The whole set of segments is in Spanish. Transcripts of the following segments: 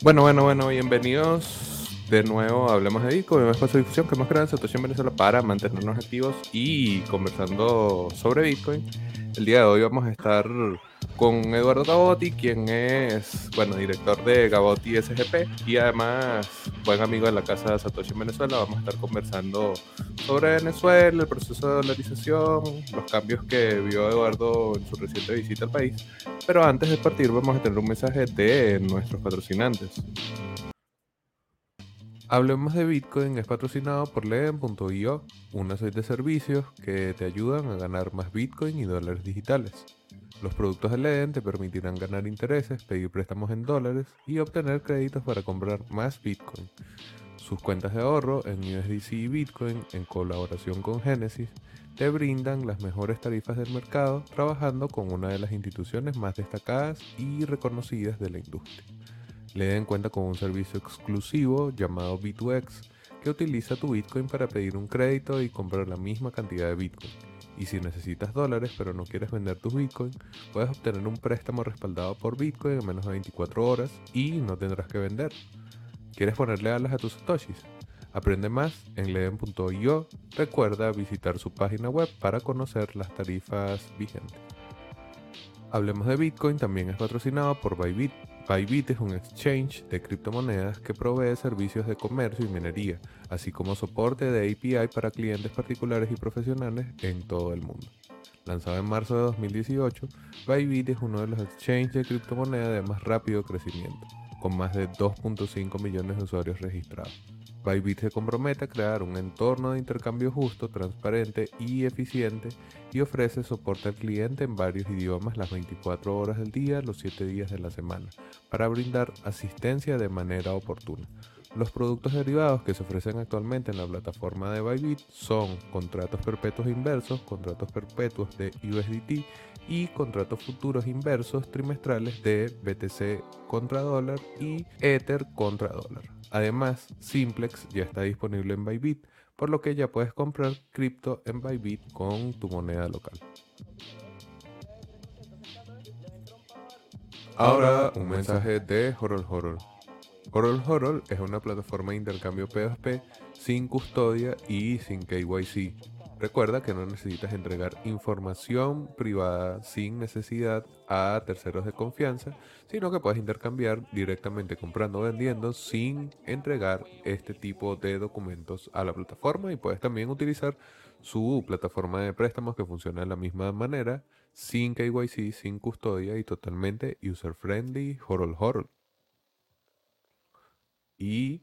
Bueno, bueno, bueno, bienvenidos de nuevo a Hablemos de Bitcoin, un espacio de difusión que más grande en situación en Venezuela para mantenernos activos y conversando sobre Bitcoin. El día de hoy vamos a estar con Eduardo Gabotti, quien es, bueno, director de Gabotti SGP y además buen amigo de la casa de Satoshi en Venezuela. Vamos a estar conversando sobre Venezuela, el proceso de dolarización, los cambios que vio Eduardo en su reciente visita al país. Pero antes de partir vamos a tener un mensaje de nuestros patrocinantes. Hablemos de Bitcoin es patrocinado por Leden.io, una suite de servicios que te ayudan a ganar más Bitcoin y dólares digitales. Los productos de Leden te permitirán ganar intereses, pedir préstamos en dólares y obtener créditos para comprar más Bitcoin. Sus cuentas de ahorro en USDC y Bitcoin, en colaboración con Genesis, te brindan las mejores tarifas del mercado trabajando con una de las instituciones más destacadas y reconocidas de la industria. Leden cuenta con un servicio exclusivo llamado B2X que utiliza tu Bitcoin para pedir un crédito y comprar la misma cantidad de Bitcoin. Y si necesitas dólares pero no quieres vender tus Bitcoin, puedes obtener un préstamo respaldado por Bitcoin en menos de 24 horas y no tendrás que vender. ¿Quieres ponerle alas a tus satoshis? Aprende más en leden.io. Recuerda visitar su página web para conocer las tarifas vigentes. Hablemos de Bitcoin también es patrocinado por Bybit. Bybit es un exchange de criptomonedas que provee servicios de comercio y minería, así como soporte de API para clientes particulares y profesionales en todo el mundo. Lanzado en marzo de 2018, Bybit es uno de los exchanges de criptomonedas de más rápido crecimiento, con más de 2.5 millones de usuarios registrados. Bybit se compromete a crear un entorno de intercambio justo, transparente y eficiente y ofrece soporte al cliente en varios idiomas las 24 horas del día, los 7 días de la semana, para brindar asistencia de manera oportuna. Los productos derivados que se ofrecen actualmente en la plataforma de Bybit son contratos perpetuos inversos, contratos perpetuos de USDT y contratos futuros inversos trimestrales de BTC contra dólar y Ether contra dólar. Además, Simplex ya está disponible en Bybit, por lo que ya puedes comprar cripto en Bybit con tu moneda local. Ahora un mensaje de Horol Horol. Horol Horol es una plataforma de intercambio P2P sin custodia y sin KYC Recuerda que no necesitas entregar información privada sin necesidad a terceros de confianza, sino que puedes intercambiar directamente comprando o vendiendo sin entregar este tipo de documentos a la plataforma y puedes también utilizar su plataforma de préstamos que funciona de la misma manera, sin KYC, sin custodia y totalmente user friendly, horol horol. Y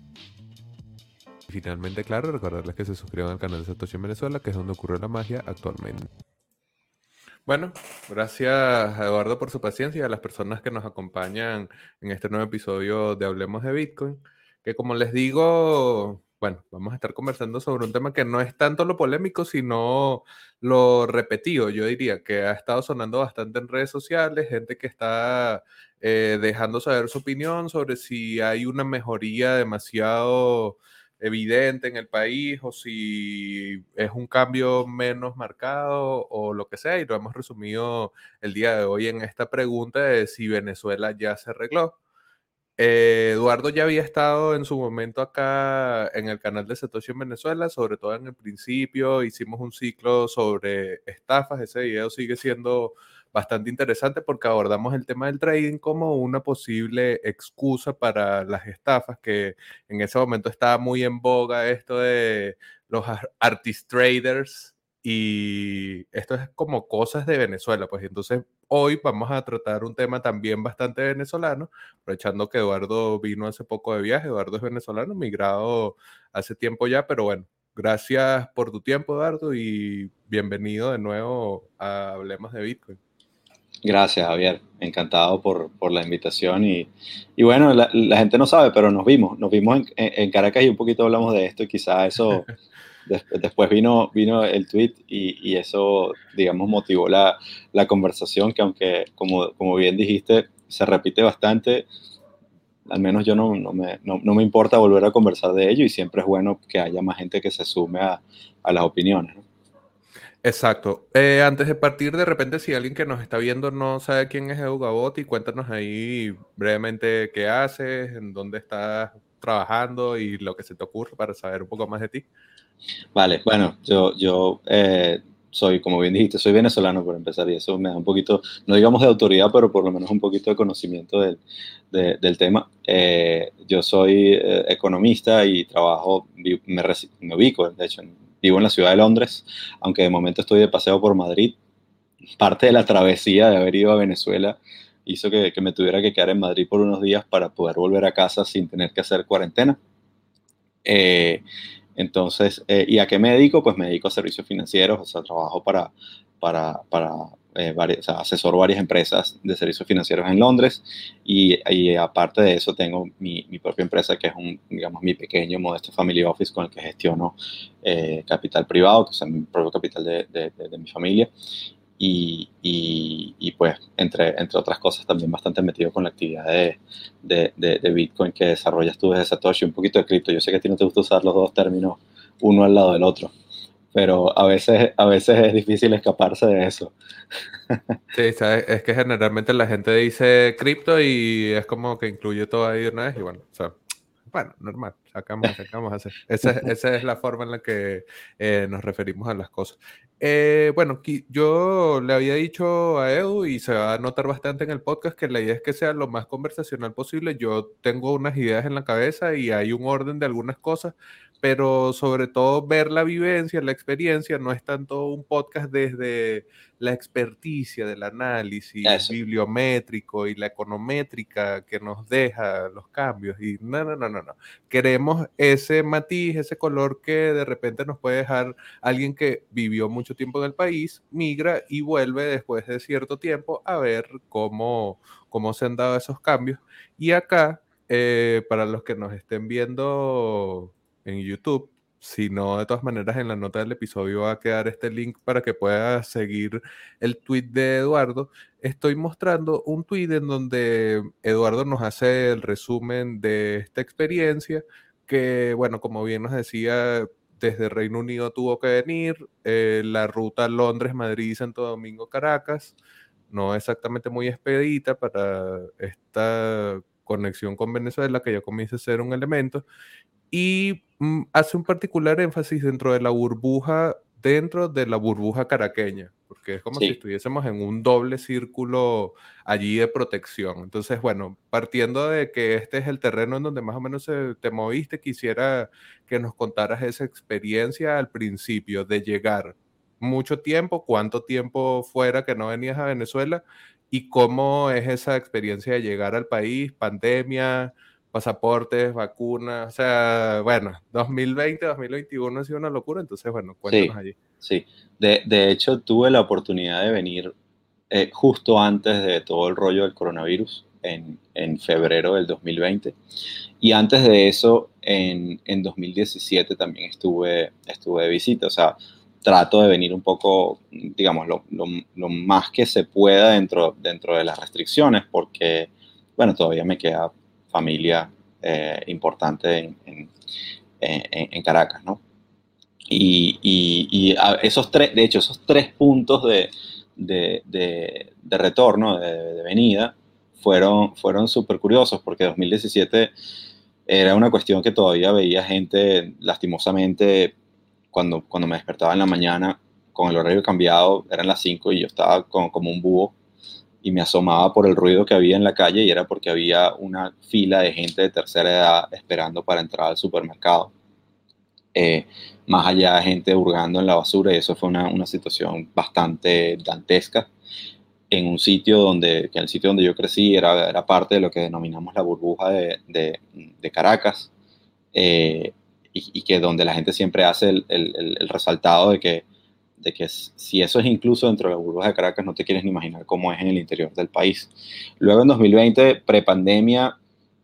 finalmente, claro, recordarles que se suscriban al canal de Satoshi en Venezuela, que es donde ocurre la magia actualmente. Bueno, gracias a Eduardo por su paciencia y a las personas que nos acompañan en este nuevo episodio de Hablemos de Bitcoin, que como les digo, bueno, vamos a estar conversando sobre un tema que no es tanto lo polémico, sino lo repetido, yo diría, que ha estado sonando bastante en redes sociales, gente que está eh, dejando saber su opinión sobre si hay una mejoría demasiado evidente en el país o si es un cambio menos marcado o lo que sea. Y lo hemos resumido el día de hoy en esta pregunta de si Venezuela ya se arregló. Eh, Eduardo ya había estado en su momento acá en el canal de Satoshi en Venezuela, sobre todo en el principio, hicimos un ciclo sobre estafas, ese video sigue siendo bastante interesante porque abordamos el tema del trading como una posible excusa para las estafas, que en ese momento estaba muy en boga esto de los artist traders y esto es como cosas de Venezuela, pues entonces hoy vamos a tratar un tema también bastante venezolano, aprovechando que Eduardo vino hace poco de viaje, Eduardo es venezolano, migrado hace tiempo ya, pero bueno, gracias por tu tiempo Eduardo y bienvenido de nuevo a Hablemos de Bitcoin. Gracias, Javier. Encantado por, por la invitación. Y, y bueno, la, la, gente no sabe, pero nos vimos. Nos vimos en, en, Caracas y un poquito hablamos de esto y quizá eso... después vino, vino el tweet y, y eso, digamos, motivó la, la, conversación que aunque, como, como bien dijiste, se repite bastante, al menos yo no, no, me, no, no, me, importa volver a conversar de ello y siempre es bueno que haya más gente que se sume a, a las opiniones. ¿no? Exacto. Eh, antes de partir, de repente, si alguien que nos está viendo no sabe quién es Edu Gabotti, cuéntanos ahí brevemente qué haces, en dónde estás trabajando y lo que se te ocurre para saber un poco más de ti. Vale, bueno, yo, yo eh, soy, como bien dijiste, soy venezolano por empezar y eso me da un poquito, no digamos de autoridad, pero por lo menos un poquito de conocimiento del, de, del tema. Eh, yo soy eh, economista y trabajo, me, me ubico, de hecho, en vivo en la ciudad de Londres, aunque de momento estoy de paseo por Madrid. Parte de la travesía de haber ido a Venezuela hizo que, me tuviera que quedar en Madrid por unos días para poder volver a casa sin tener que hacer cuarentena. Eh, entonces, eh, ¿y a qué me dedico? Pues me dedico a servicios financieros, o sea, trabajo para, para, para eh, varias, empresas de servicios financieros en Londres y, aparte de eso tengo mi, propia empresa que es un, digamos, mi pequeño modesto family office con el que gestiono eh, capital privado, que es mi propio capital de, mi familia. Y, pues, entre, entre otras cosas, también bastante metido con la actividad de, de Bitcoin que desarrollas tú desde Satoshi, un poquito de cripto. Yo sé que a ti no te gusta usar los dos términos uno al lado del otro pero a veces, a veces es difícil escaparse de eso. Sí, ¿sabes? es que generalmente la gente dice cripto y es como que incluye todo ahí una vez y bueno, o bueno, normal, sacamos, sacamos hacer. Esa, esa, es la forma en la que eh, nos referimos a las cosas. Eh, bueno, yo le había dicho a Edu y se va a notar bastante en el podcast que la idea es que sea lo más conversacional posible. Yo tengo unas ideas en la cabeza y hay un orden de algunas cosas, pero sobre todo ver la vivencia, la experiencia, no es tanto un podcast desde la experticia del análisis Eso. bibliométrico y la econométrica que nos deja los cambios. Y no, no, no, no, no. Queremos ese matiz, ese color que de repente nos puede dejar alguien que vivió mucho tiempo en el país, migra y vuelve después de cierto tiempo a ver cómo, cómo se han dado esos cambios. Y acá, eh, para los que nos estén viendo en YouTube. Si no, de todas maneras, en la nota del episodio va a quedar este link para que puedas seguir el tweet de Eduardo. Estoy mostrando un tweet en donde Eduardo nos hace el resumen de esta experiencia, que, bueno, como bien nos decía, desde Reino Unido tuvo que venir, eh, la ruta Londres-Madrid, Santo Domingo, Caracas, no exactamente muy expedita para esta conexión con Venezuela, que ya comienza a ser un elemento, y hace un particular énfasis dentro de la burbuja, dentro de la burbuja caraqueña, porque es como sí. si estuviésemos en un doble círculo allí de protección. Entonces, bueno, partiendo de que este es el terreno en donde más o menos te moviste, quisiera que nos contaras esa experiencia al principio de llegar mucho tiempo, cuánto tiempo fuera que no venías a Venezuela y cómo es esa experiencia de llegar al país, pandemia, pasaportes, vacunas, o sea, bueno, 2020, 2021 ha sido una locura, entonces, bueno, cuéntanos sí, allí. Sí, de, de, hecho tuve la oportunidad de venir eh, justo antes de todo el rollo del coronavirus, en, en, febrero del 2020, y antes de eso, en, en 2017 también estuve, estuve de visita, o sea, trato de venir un poco, digamos, lo, lo, lo más que se pueda dentro, dentro de las restricciones, porque, bueno, todavía me queda familia eh, importante en, Caracas, ¿no? Y, esos tres, de hecho, esos tres puntos de, de, de, de retorno, de, venida, fueron, fueron súper curiosos porque 2017 era una cuestión que todavía veía gente, lastimosamente, cuando, cuando me despertaba en la mañana, con el horario cambiado, eran las 5 y yo estaba con, como un búho y me asomaba por el ruido que había en la calle y era porque había una fila de gente de tercera edad esperando para entrar al supermercado. Eh, más allá gente hurgando en la basura y eso fue una, una, situación bastante dantesca en un sitio donde, que el sitio donde yo crecí era, era parte de lo que denominamos la burbuja de, de, Caracas eh, y, y, que donde la gente siempre hace el, el, el resaltado de que de que si eso es incluso dentro de la burbuja de Caracas, no te quieres ni imaginar cómo es en el interior del país. Luego en 2020, prepandemia,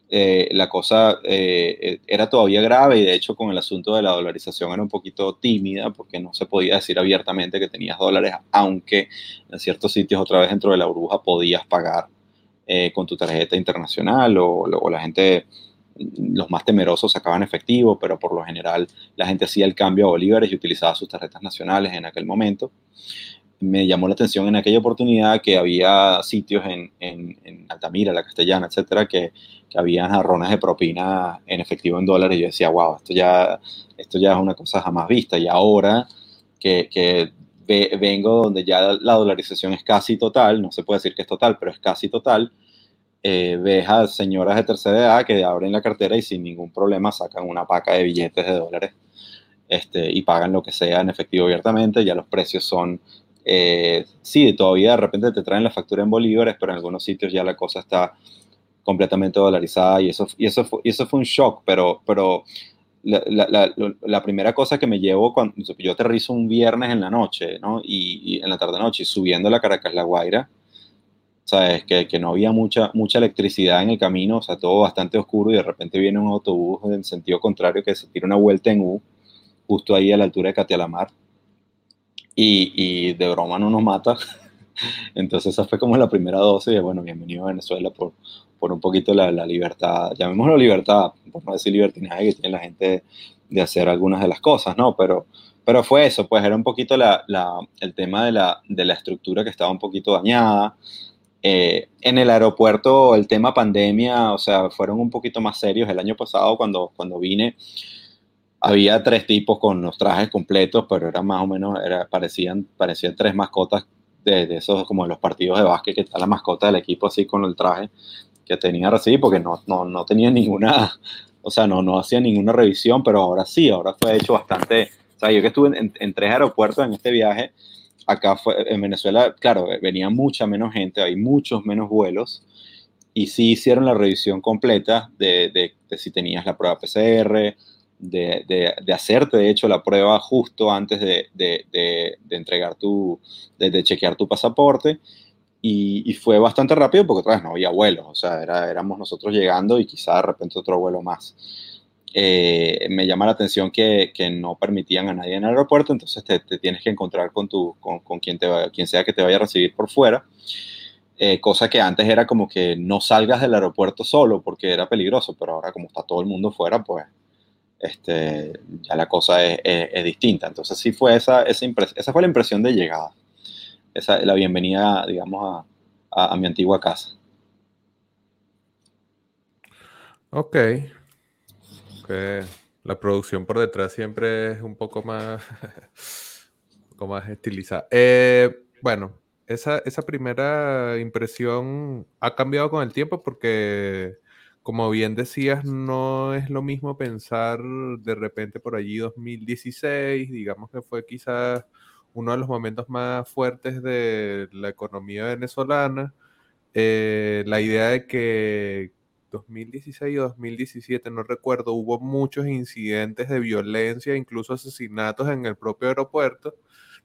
eh, la cosa eh, era todavía grave y de hecho con el asunto de la dolarización era un poquito tímida porque no se podía decir abiertamente que tenías dólares, aunque en ciertos sitios otra vez dentro de la burbuja podías pagar eh, con tu tarjeta internacional o la gente los más temerosos sacaban efectivo, pero por lo general la gente hacía el cambio a bolívares y utilizaba sus tarjetas nacionales en aquel momento. Me llamó la atención en aquella oportunidad que había sitios en, en, Altamira, La Castellana, etcétera, que, que habían jarrones de propina en efectivo en dólares. Y yo decía, wow, esto ya, esto ya es una cosa jamás vista. Y ahora que, que vengo donde ya la dolarización es casi total, no se puede decir que es total, pero es casi total, eh, ves a señoras de tercera edad que abren la cartera y sin ningún problema sacan una paca de billetes de dólares este, y pagan lo que sea en efectivo abiertamente. Ya los precios son, eh, sí, todavía de repente te traen la factura en bolívares, pero en algunos sitios ya la cosa está completamente dolarizada y eso, y eso, fue, y eso fue un shock, pero, pero la, la, primera cosa que me llevo cuando yo aterrizo un viernes en la noche, ¿no? Y, y en la tarde-noche, subiendo la Caracas La Guaira, ¿sabes? Que, que, no había mucha, mucha electricidad en el camino, o sea, todo bastante oscuro y de repente viene un autobús en sentido contrario que se tira una vuelta en U, justo ahí a la altura de Catialamar, y, y de broma no nos mata. Entonces esa fue como la primera dosis de, bueno, bienvenido a Venezuela por, por un poquito la, la libertad, llamémoslo libertad, por no decir libertinaje que tiene la gente de hacer algunas de las cosas, ¿no? Pero, pero fue eso, pues era un poquito la, la, el tema de la, de la estructura que estaba un poquito dañada, eh, en el aeropuerto el tema pandemia, o sea, fueron un poquito más serios. El año pasado cuando, cuando vine, había tres tipos con los trajes completos, pero eran más o menos, era, parecían, parecían tres mascotas de, de, esos como de los partidos de básquet, que está la mascota del equipo así con el traje que tenía recibir, porque no, no, no tenía ninguna, o sea, no, no hacía ninguna revisión, pero ahora sí, ahora fue hecho bastante, o sea, yo que estuve en, en tres aeropuertos en este viaje, acá fue, en Venezuela, claro, venía mucha menos gente, hay muchos menos vuelos, y sí hicieron la revisión completa de, si tenías la prueba PCR, de, de, hacerte, de hecho, la prueba justo antes de, entregar tu, de, chequear tu pasaporte, y, y, fue bastante rápido porque otra vez no había vuelos, o sea, era, éramos nosotros llegando y quizá de repente otro vuelo más. Eh, me llama la atención que, que, no permitían a nadie en el aeropuerto, entonces te, tienes que encontrar con, tu, con, con quien, te quien sea que te vaya a recibir por fuera. Eh, cosa que antes era como que no salgas del aeropuerto solo porque era peligroso, pero ahora como está todo el mundo fuera, pues este, ya la cosa es, es, distinta. Entonces sí fue esa, esa, esa fue la impresión de llegada, esa, la bienvenida, digamos, a, a, a mi antigua casa. Ok, que la producción por detrás siempre es un poco más, un poco más estilizada. Eh, bueno, esa, esa primera impresión ha cambiado con el tiempo porque, como bien decías, no es lo mismo pensar de repente por allí 2016, digamos que fue quizás uno de los momentos más fuertes de la economía venezolana. Eh, la idea de que 2016 o 2017, no recuerdo, hubo muchos incidentes de violencia, incluso asesinatos en el propio aeropuerto.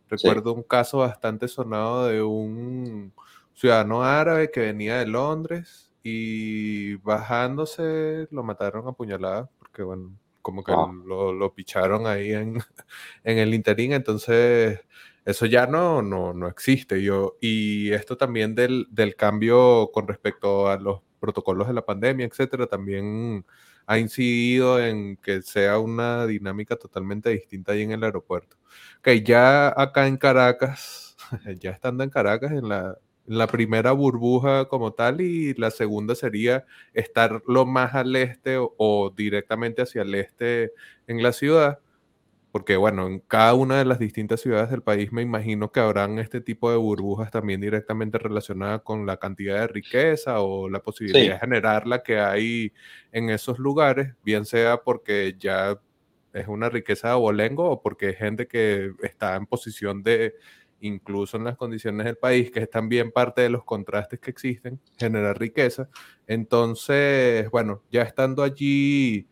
Recuerdo sí. un caso bastante sonado de un ciudadano árabe que venía de Londres y bajándose lo mataron a puñaladas porque, bueno, como que lo, lo, picharon ahí en, en el interín. Entonces, eso ya no, no, no existe. Yo, y esto también del, del cambio con respecto a los protocolos de la pandemia, etcétera, también ha incidido en que sea una dinámica totalmente distinta ahí en el aeropuerto. Ok, ya acá en Caracas, ya estando en Caracas, en la, primera burbuja como tal, y la segunda sería estar lo más al este o, o directamente hacia el este en la ciudad porque bueno, en cada una de las distintas ciudades del país me imagino que habrán este tipo de burbujas también directamente relacionadas con la cantidad de riqueza o la posibilidad sí. de generarla que hay en esos lugares, bien sea porque ya es una riqueza de abolengo o porque hay gente que está en posición de, incluso en las condiciones del país, que es también parte de los contrastes que existen, generar riqueza. Entonces, bueno, ya estando allí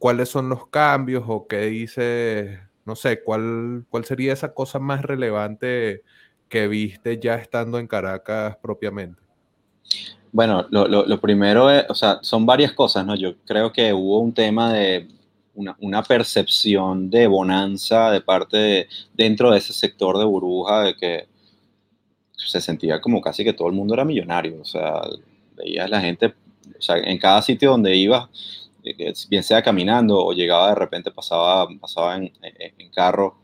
cuáles son los cambios o qué dice, no sé, ¿cuál, cuál sería esa cosa más relevante que viste ya estando en Caracas propiamente? Bueno, lo, primero es, o sea, son varias cosas, ¿no? Yo creo que hubo un tema de una, percepción de bonanza de parte de, dentro de ese sector de burbuja de que se sentía como casi que todo el mundo era millonario, o sea, veías la gente, o sea, en cada sitio donde ibas, bien sea caminando o llegaba de repente, pasaba, pasaba en, carro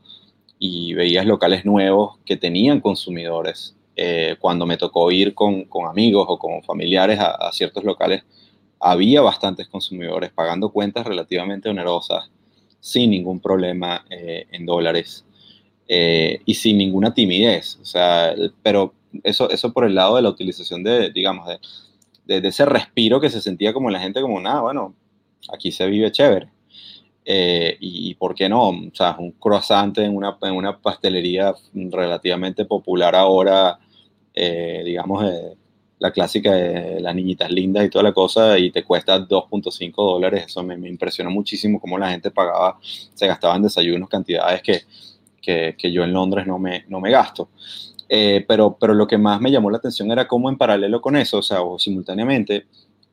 y veías locales nuevos que tenían consumidores. Eh, cuando me tocó ir con, con, amigos o con familiares a, ciertos locales, había bastantes consumidores pagando cuentas relativamente onerosas, sin ningún problema eh, en dólares y sin ninguna timidez. O sea, pero eso, eso por el lado de la utilización de, digamos, de, de, ese respiro que se sentía como la gente como, nada, bueno, aquí se vive chévere. Eh, y, por qué no, o sea, un croissant en una, en una pastelería relativamente popular ahora, eh, digamos, eh, la clásica de las niñitas lindas y toda la cosa, y te cuesta 2.5 dólares, eso me, me, impresionó muchísimo cómo la gente pagaba, se gastaba en desayunos cantidades que, que, que yo en Londres no me, no me gasto. pero, pero lo que más me llamó la atención era cómo en paralelo con eso, o sea, o simultáneamente,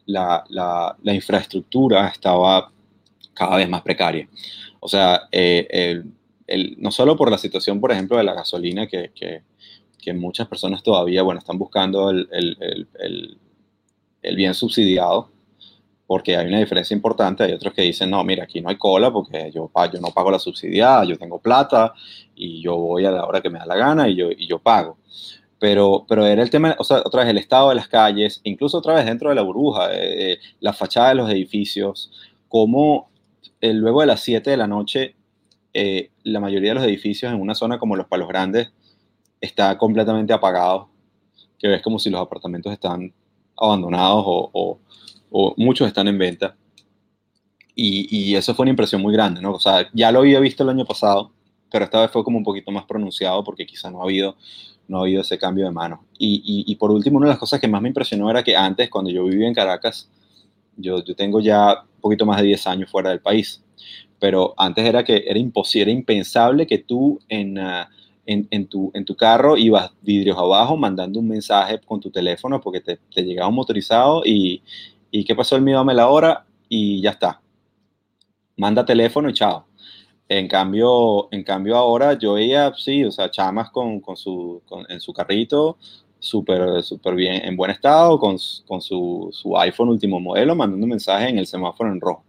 la, la, infraestructura estaba cada vez más precaria. O sea, eh, no solo por la situación, por ejemplo, de la gasolina, que, que, muchas personas todavía, bueno, están buscando el, el, el, bien subsidiado, porque hay una diferencia importante. Hay otros que dicen, no, mira, aquí no hay cola porque yo, yo no pago la subsidiada, yo tengo plata y yo voy a la hora que me da la gana y yo, y yo pago pero, pero era el tema, o sea, otra vez el estado de las calles, incluso otra vez dentro de la burbuja, eh, la fachada de los edificios, como eh, luego de las 7 de la noche, eh, la mayoría de los edificios en una zona como los Palos Grandes está completamente apagado, que ves como si los apartamentos están abandonados o, o, muchos están en venta. Y, y, eso fue una impresión muy grande, ¿no? O sea, ya lo había visto el año pasado, pero esta vez fue como un poquito más pronunciado porque quizá no ha habido no ha habido ese cambio de mano. Y, y, por último, una de las cosas que más me impresionó era que antes, cuando yo vivía en Caracas, yo, yo tengo ya un poquito más de 10 años fuera del país, pero antes era que era imposible, impensable que tú en, uh, en, en, tu, en tu carro ibas vidrios abajo mandando un mensaje con tu teléfono porque te, te llegaba un motorizado y, y ¿qué pasó el mío? Dame la hora y ya está. Manda teléfono y chao. En cambio, en cambio ahora yo veía, sí, o sea, chamas con, con su, en su carrito, súper súper bien, en buen estado, con, con su, su, iPhone último modelo, mandando un mensaje en el semáforo en rojo.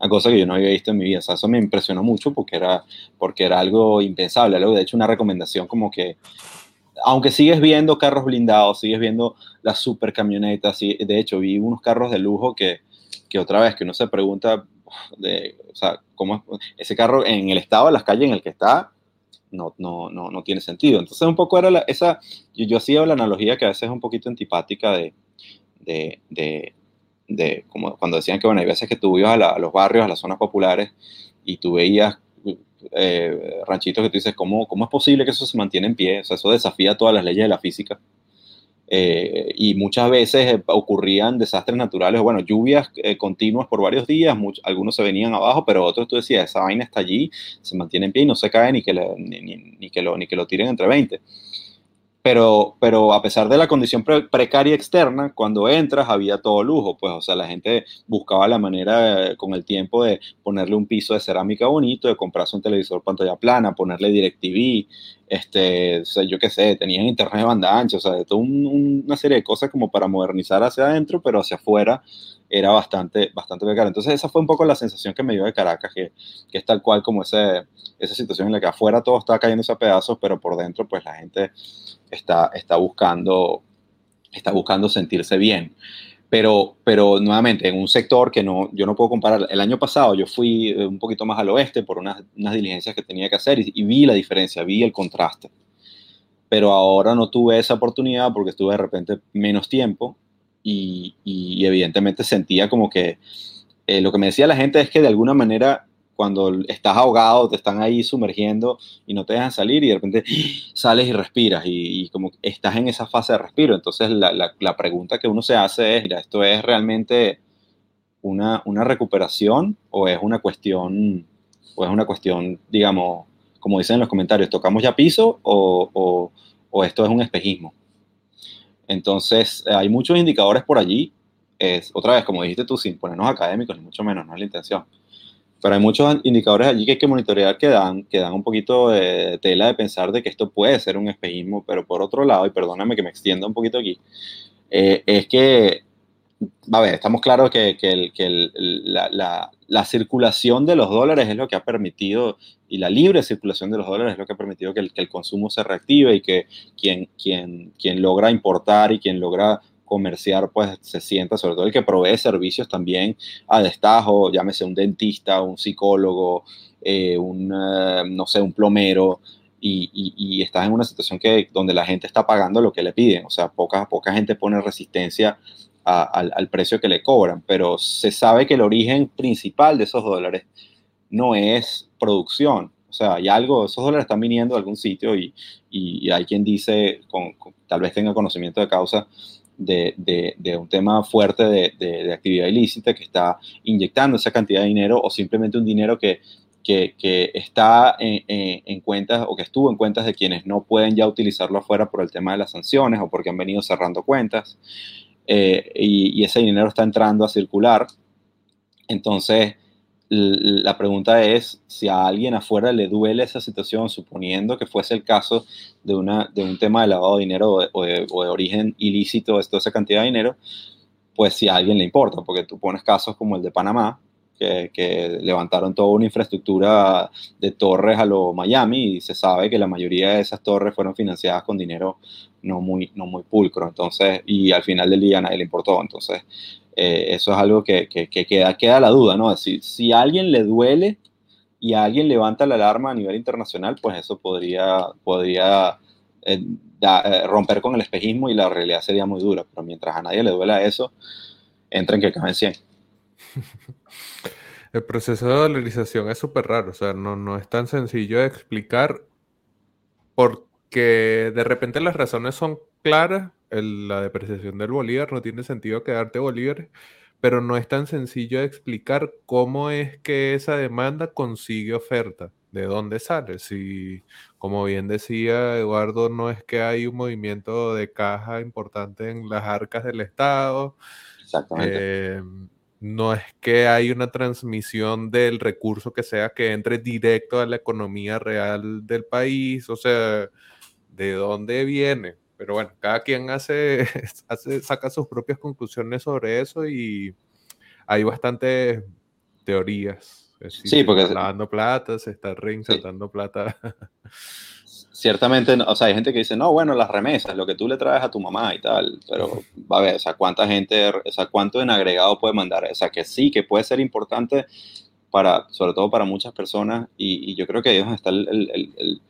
Una cosa que yo no había visto en mi vida. O sea, eso me impresionó mucho porque era, porque era algo impensable. Algo, de hecho, una recomendación como que, aunque sigues viendo carros blindados, sigues viendo las super camionetas, de hecho, vi unos carros de lujo que, que otra vez, que uno se pregunta, de, o sea, cómo ese carro en el estado de las calles en el que está, no, no, no, no tiene sentido. Entonces, un poco era esa, yo, yo hacía la analogía que a veces es un poquito antipática de, de, de, como cuando decían que, bueno, hay veces que tú ibas a, los barrios, a las zonas populares, y tú veías eh, ranchitos que tú dices, ¿cómo, ¿cómo es posible que eso se mantiene en pie? Eso desafía todas las leyes de la física. Eh, y muchas veces eh, ocurrían desastres naturales, bueno, lluvias eh, continuas por varios días, algunos se venían abajo, pero otros tú decías, esa vaina está allí, se mantiene en pie y no se cae ni que, ni, que, lo, ni que lo tiren entre 20. Pero, pero a pesar de la condición precaria externa, cuando entras había todo lujo, pues, o sea, la gente buscaba la manera con el tiempo de ponerle un piso de cerámica bonito, de comprarse un televisor pantalla plana, ponerle DirecTV, este, yo qué sé, tenían internet de banda ancha, o sea, de toda una serie de cosas como para modernizar hacia adentro, pero hacia afuera era bastante, bastante precario. Entonces esa fue un poco la sensación que me dio de Caracas, que, que es tal cual como ese, esa situación en la que afuera todo está cayéndose a pedazos, pero por dentro pues la gente está, está, buscando, está buscando sentirse bien. Pero, pero nuevamente, en un sector que no, yo no puedo comparar. El año pasado yo fui eh, un poquito más al oeste por unas, unas diligencias que tenía que hacer y, vi la diferencia, vi el contraste. Pero ahora no tuve esa oportunidad porque estuve de repente menos tiempo y, y evidentemente sentía como que eh, lo que me decía la gente es que de alguna manera cuando estás ahogado, te están ahí sumergiendo y no te dejan salir y de repente sales y respiras y, como estás en esa fase de respiro. Entonces la, la, pregunta que uno se hace es, mira, ¿esto es realmente una, una recuperación o es una cuestión o es una cuestión, digamos, como dicen en los comentarios, ¿tocamos ya piso o, o, esto es un espejismo? Entonces, hay muchos indicadores por allí. Es, otra vez, como dijiste tú, sin ponernos académicos, ni mucho menos, no es la intención. Pero hay muchos indicadores allí que hay que monitorear que dan, que dan un poquito de tela de pensar de que esto puede ser un espejismo, pero por otro lado, y perdóname que me extienda un poquito aquí, eh, es que, a ver, estamos claros que, que, que la, la, la, circulación de los dólares es lo que ha permitido, y la libre circulación de los dólares es lo que ha permitido que el, el consumo se reactive y que quien, quien, quien logra importar y quien logra comerciar, pues se sienta, sobre todo el que provee servicios también a destajo, llámese un dentista, un psicólogo, eh, un, eh, no sé, un plomero, y, y, estás en una situación que, donde la gente está pagando lo que le piden, o sea, poca, poca gente pone resistencia al, al, precio que le cobran, pero se sabe que el origen principal de esos dólares no es producción, o sea, hay algo, esos dólares están viniendo de algún sitio y, y hay quien dice, con, tal vez tenga conocimiento de causa, de, de, un tema fuerte de, de, actividad ilícita que está inyectando esa cantidad de dinero o simplemente un dinero que, que, está en, en, cuentas o que estuvo en cuentas de quienes no pueden ya utilizarlo afuera por el tema de las sanciones o porque han venido cerrando cuentas eh, y, ese dinero está entrando a circular. Entonces, la pregunta es si a alguien afuera le duele esa situación, suponiendo que fuese el caso de, una, de un tema de lavado de dinero o de, origen ilícito de toda esa cantidad de dinero, pues si a alguien le importa, porque tú pones casos como el de Panamá, que, que, levantaron toda una infraestructura de torres a lo Miami y se sabe que la mayoría de esas torres fueron financiadas con dinero no muy, no muy pulcro, entonces, y al final del día a nadie le importó, entonces eh, eso es algo que, que, queda, queda la duda, ¿no? Si, si a alguien le duele y a alguien levanta la alarma a nivel internacional, pues eso podría, podría eh, eh, romper con el espejismo y la realidad sería muy dura. Pero mientras a nadie le duela eso, entra en que caben 100. El proceso de dolarización es súper raro, o sea, no, no es tan sencillo de explicar porque de repente las razones son claras, la depreciación del bolívar, no tiene sentido quedarte bolívares, pero no es tan sencillo de explicar cómo es que esa demanda consigue oferta, de dónde sale. Si, como bien decía Eduardo, no es que hay un movimiento de caja importante en las arcas del Estado. Eh, no es que hay una transmisión del recurso que sea que entre directo a la economía real del país. O sea, ¿de dónde viene? Pero bueno, cada quien hace, hace, saca sus propias conclusiones sobre eso y hay bastantes teorías. sí, porque... Se está lavando plata, se está reinsertando plata. Ciertamente, o sea, hay gente que dice, no, bueno, las remesas, lo que tú le traes a tu mamá y tal, pero va a ver, o sea, cuánta gente, o sea, cuánto en agregado puede mandar, o sea, que sí, que puede ser importante para, sobre todo para muchas personas, y, yo creo que ahí está el, el,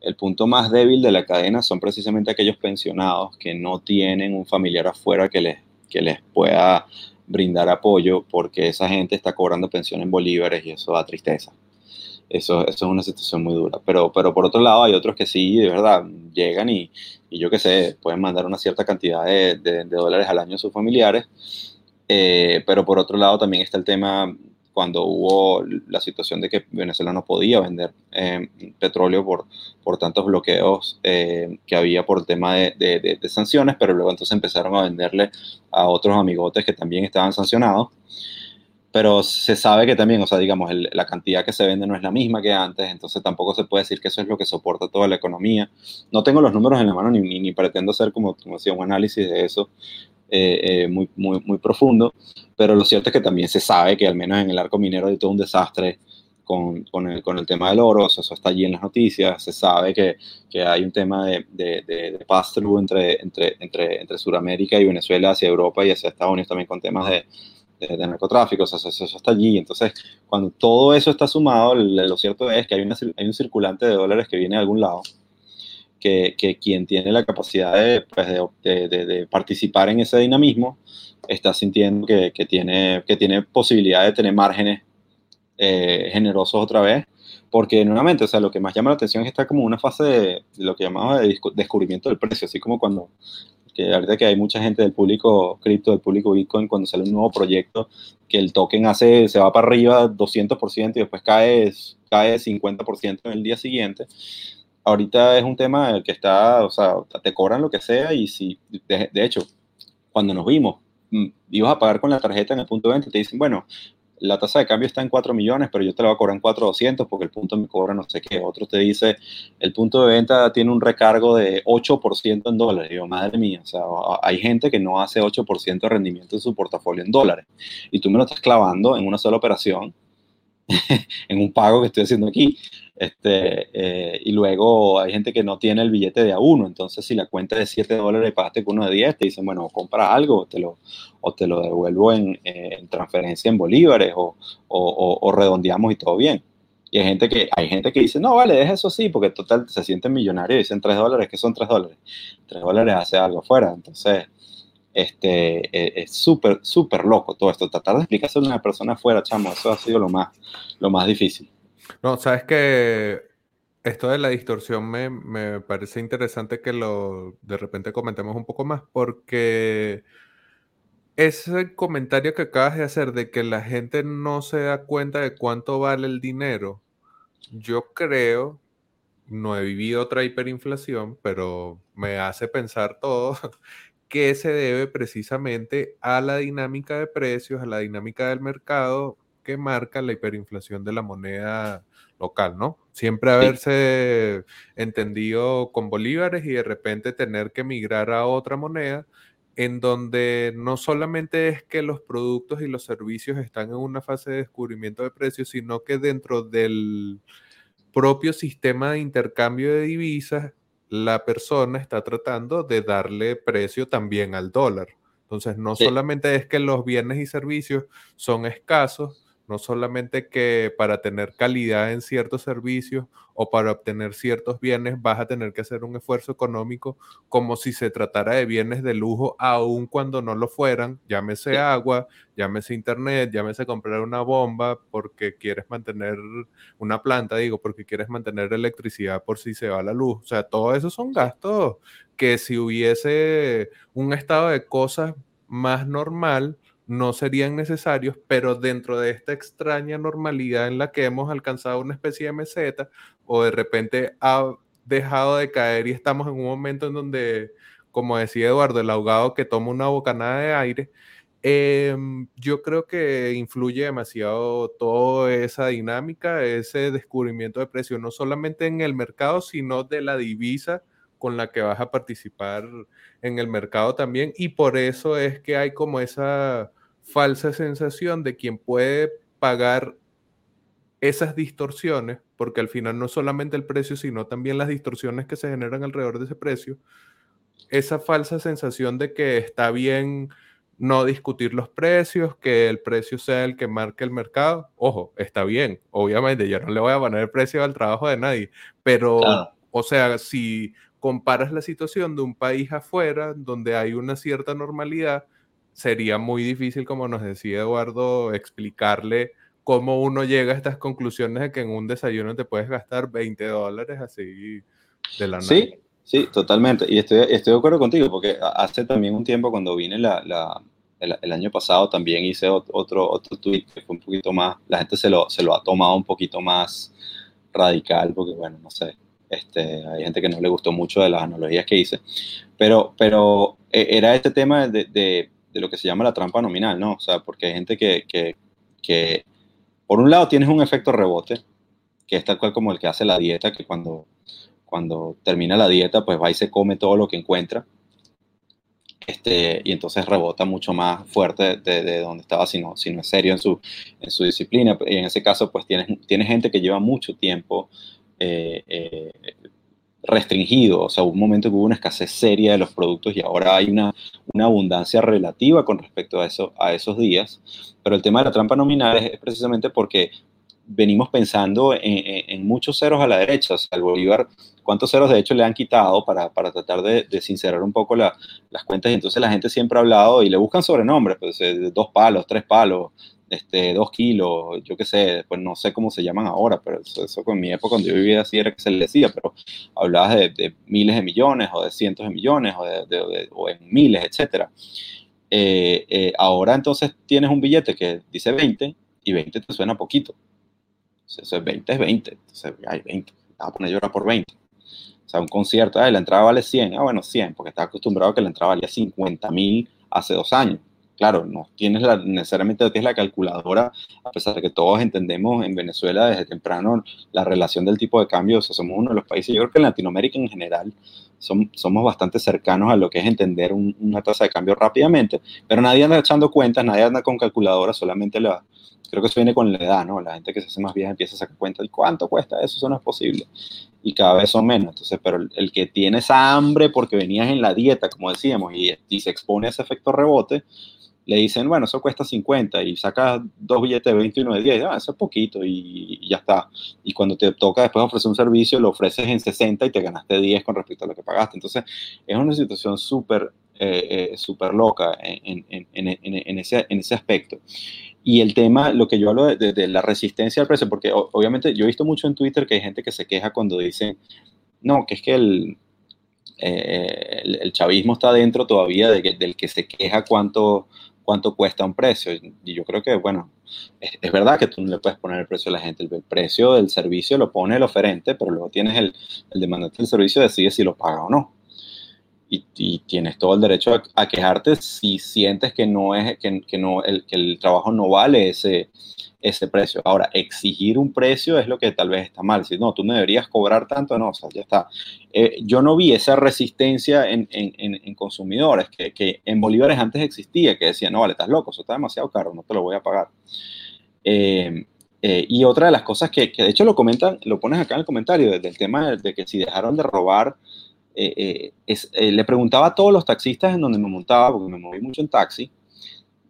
el punto más débil de la cadena son precisamente aquellos pensionados que no tienen un familiar afuera que les, que les pueda brindar apoyo porque esa gente está cobrando pensión en bolívares y eso da tristeza. Eso, eso es una situación muy dura. Pero, pero por otro lado hay otros que sí, de verdad, llegan y, y yo qué sé, pueden mandar una cierta cantidad de, de, dólares al año a sus familiares. Eh, pero por otro lado también está el tema cuando hubo la situación de que Venezuela no podía vender eh, petróleo por, por tantos bloqueos eh, que había por el tema de, de, de, sanciones, pero luego entonces empezaron a venderle a otros amigotes que también estaban sancionados. Pero se sabe que también, o sea, digamos, el, la cantidad que se vende no es la misma que antes, entonces tampoco se puede decir que eso es lo que soporta toda la economía. No tengo los números en la mano ni, ni, ni pretendo hacer, como, como decía, un análisis de eso, eh, eh, muy, muy, muy profundo, pero lo cierto es que también se sabe que al menos en el arco minero hay todo un desastre con, con, el, con el tema del oro, eso está allí en las noticias, se sabe que, que hay un tema de, de, de, pass-through entre, entre, entre, entre Sudamérica y Venezuela hacia Europa y hacia Estados Unidos también con temas de, de, narcotráfico, o sea, eso, eso, está allí. Entonces, cuando todo eso está sumado, lo cierto es que hay, una, hay un circulante de dólares que viene de algún lado que, quien tiene la capacidad pues, de, de, participar en ese dinamismo está sintiendo que, tiene, que tiene posibilidad de tener márgenes eh, generosos otra vez, porque nuevamente, o sea, lo que más llama la atención es que está como una fase de, lo que llamamos de descubrimiento del precio, así como cuando que ahorita que hay mucha gente del público cripto, del público Bitcoin, cuando sale un nuevo proyecto, que el token hace, se va para arriba 200% y después cae, cae 50% en el día siguiente. Ahorita es un tema que está, o sea, te cobran lo que sea y si, de, de hecho, cuando nos vimos, mm, ibas a pagar con la tarjeta en el punto de venta y te dicen, bueno, la tasa de cambio está en 4 millones, pero yo te la voy a cobrar en 4,200 porque el punto me cobra no sé qué. Otro te dice, el punto de venta tiene un recargo de 8% en dólares. Digo, madre mía, o sea, hay gente que no hace 8% de rendimiento en su portafolio en dólares. Y tú me lo estás clavando en una sola operación, en un pago que estoy haciendo aquí. Este, eh, y luego hay gente que no tiene el billete de a uno, entonces si la cuenta de 7 dólares y pagaste con uno de 10, te dicen, bueno, compra algo o te lo, o te lo devuelvo en, en transferencia en bolívares o, o, redondeamos y todo bien. Y hay gente, que, hay gente que dice, no, vale, deja eso sí, porque total se sienten millonarios y dicen 3 dólares, que son 3 dólares? 3 dólares hace algo afuera, entonces este, e, es súper, súper loco todo esto. Tratar de explicárselo a una persona afuera, chamo, eso ha sido lo más, lo más difícil. No, sabes que esto de la distorsión me, me, parece interesante que lo de repente comentemos un poco más, porque ese comentario que acabas de hacer de que la gente no se da cuenta de cuánto vale el dinero, yo creo, no he vivido otra hiperinflación, pero me hace pensar todo que se debe precisamente a la dinámica de precios, a la dinámica del mercado que marca la hiperinflación de la moneda local, ¿no? Siempre haberse entendido con bolívares y de repente tener que migrar a otra moneda en donde no solamente es que los productos y los servicios están en una fase de descubrimiento de precios, sino que dentro del propio sistema de intercambio de divisas, la persona está tratando de darle precio también al dólar. Entonces, no solamente es que los bienes y servicios son escasos, no solamente que para tener calidad en ciertos servicios o para obtener ciertos bienes vas a tener que hacer un esfuerzo económico como si se tratara de bienes de lujo, aun cuando no lo fueran, llámese agua, llámese internet, llámese comprar una bomba porque quieres mantener una planta, digo, porque quieres mantener electricidad por si se va la luz. O sea, todo eso son gastos que si hubiese un estado de cosas más normal, no serían necesarios, pero dentro de esta extraña normalidad en la que hemos alcanzado una especie de meseta o de repente ha dejado de caer y estamos en un momento en donde, como decía Eduardo, el ahogado que toma una bocanada de aire, em, yo creo que influye demasiado toda esa dinámica, ese descubrimiento de precios, no solamente en el mercado, sino de la divisa con la que vas a participar en el mercado también. Y por eso es que hay como esa falsa sensación de quien puede pagar esas distorsiones, porque al final no solamente el precio, sino también las distorsiones que se generan alrededor de ese precio, esa falsa sensación de que está bien no discutir los precios, que el precio sea el que marque el mercado. Ojo, está bien, obviamente, yo no le voy a poner el precio al trabajo de nadie, pero, o sea, si comparas la situación de un país afuera, donde hay una cierta normalidad, sería muy difícil, como nos decía Eduardo, explicarle cómo uno llega a estas conclusiones de que en un desayuno te puedes gastar 20 dólares así de la nada. Sí, sí, totalmente. Y estoy, estoy de acuerdo contigo, porque hace también un tiempo cuando vine la, la, el, año pasado también hice otro, otro tweet que fue un poquito más, la gente se lo, se lo ha tomado un poquito más radical, porque bueno, no sé, este, hay gente que no le gustó mucho de las analogías que hice, pero, pero e, era este tema de, de de lo que se llama la trampa nominal, ¿no? O sea, porque hay gente que, que, que, por un lado tienes un efecto rebote, que es tal cual como el que hace la dieta, que cuando, cuando termina la dieta, pues va y se come todo lo que encuentra. Este, y entonces rebota mucho más fuerte de, de, donde estaba si no, si no es serio en su, en su disciplina. Y en ese caso, pues tienes, tienes gente que lleva mucho tiempo eh, eh, restringido, o sea, un momento que hubo una escasez seria de los productos y ahora hay una, una abundancia relativa con respecto a, eso, a esos días, pero el tema de la trampa nominal es, precisamente porque venimos pensando en, muchos ceros a la derecha, o sea, el Bolívar, ¿cuántos ceros de hecho le han quitado para, para tratar de, de, sincerar un poco la, las cuentas? Y entonces la gente siempre ha hablado y le buscan sobrenombres, pues, dos palos, tres palos, este, dos kilos, yo qué sé, pues no sé cómo se llaman ahora, pero eso, eso en mi época cuando yo vivía así era que se le decía, pero hablabas de, miles de millones o de cientos de millones o, de, en miles, etcétera. Eh, eh, ahora entonces tienes un billete que dice 20 y 20 te suena poquito. Eso es 20 es 20, entonces hay 20, vas a poner llorar por 20. O sea, un concierto, la entrada vale 100, ah, bueno, 100, porque estaba acostumbrado a que la entrada valía 50 mil hace dos años claro, no tienes la, necesariamente tienes la calculadora, a pesar de que todos entendemos en Venezuela desde temprano la relación del tipo de cambio, o sea, somos uno de los países, yo creo que en Latinoamérica en general somos bastante cercanos a lo que es entender una tasa de cambio rápidamente, pero nadie anda echando cuentas, nadie anda con calculadora, solamente la, creo que eso viene con la edad, ¿no? La gente que se hace más vieja empieza a sacar cuentas, ¿y cuánto cuesta eso? Eso no es posible. Y cada vez son menos. Entonces, pero el, que tiene esa hambre porque venías en la dieta, como decíamos, y se expone a ese efecto rebote, le dicen, bueno, eso cuesta 50 y sacas dos billetes de 20 y uno de 10, ah, eso es poquito y, ya está. Y cuando te toca después ofrecer un servicio, lo ofreces en 60 y te ganaste 10 con respecto a lo que pagaste. Entonces, es una situación súper eh, eh súper loca en, en, en, ese, en ese aspecto. Y el tema, lo que yo hablo de, la resistencia al precio, porque obviamente yo he visto mucho en Twitter que hay gente que se queja cuando dicen, no, que es que el, eh, el, chavismo está dentro todavía de del que se queja cuánto cuánto cuesta un precio. Y yo creo que, bueno, es, verdad que tú no le puedes poner el precio a la gente. El, precio del servicio lo pone el oferente, pero luego tienes el, el demandante del servicio decide si lo paga o no. Y, tienes todo el derecho a, quejarte si sientes que no es que, que no el, que el trabajo no vale ese, ese precio. Ahora, exigir un precio es lo que tal vez está mal. Si no, tú no deberías cobrar tanto, no, o sea, ya está. Eh, yo no vi esa resistencia en, en, en consumidores que, que, en bolívares antes existía, que decían, no, vale, estás loco, eso está demasiado caro, no te lo voy a pagar. Eh, eh, y otra de las cosas que, que, de hecho lo comentan, lo pones acá en el comentario, del tema de, de que si dejaron de robar, es, le preguntaba a todos los taxistas en donde me montaba, porque me moví mucho en taxi,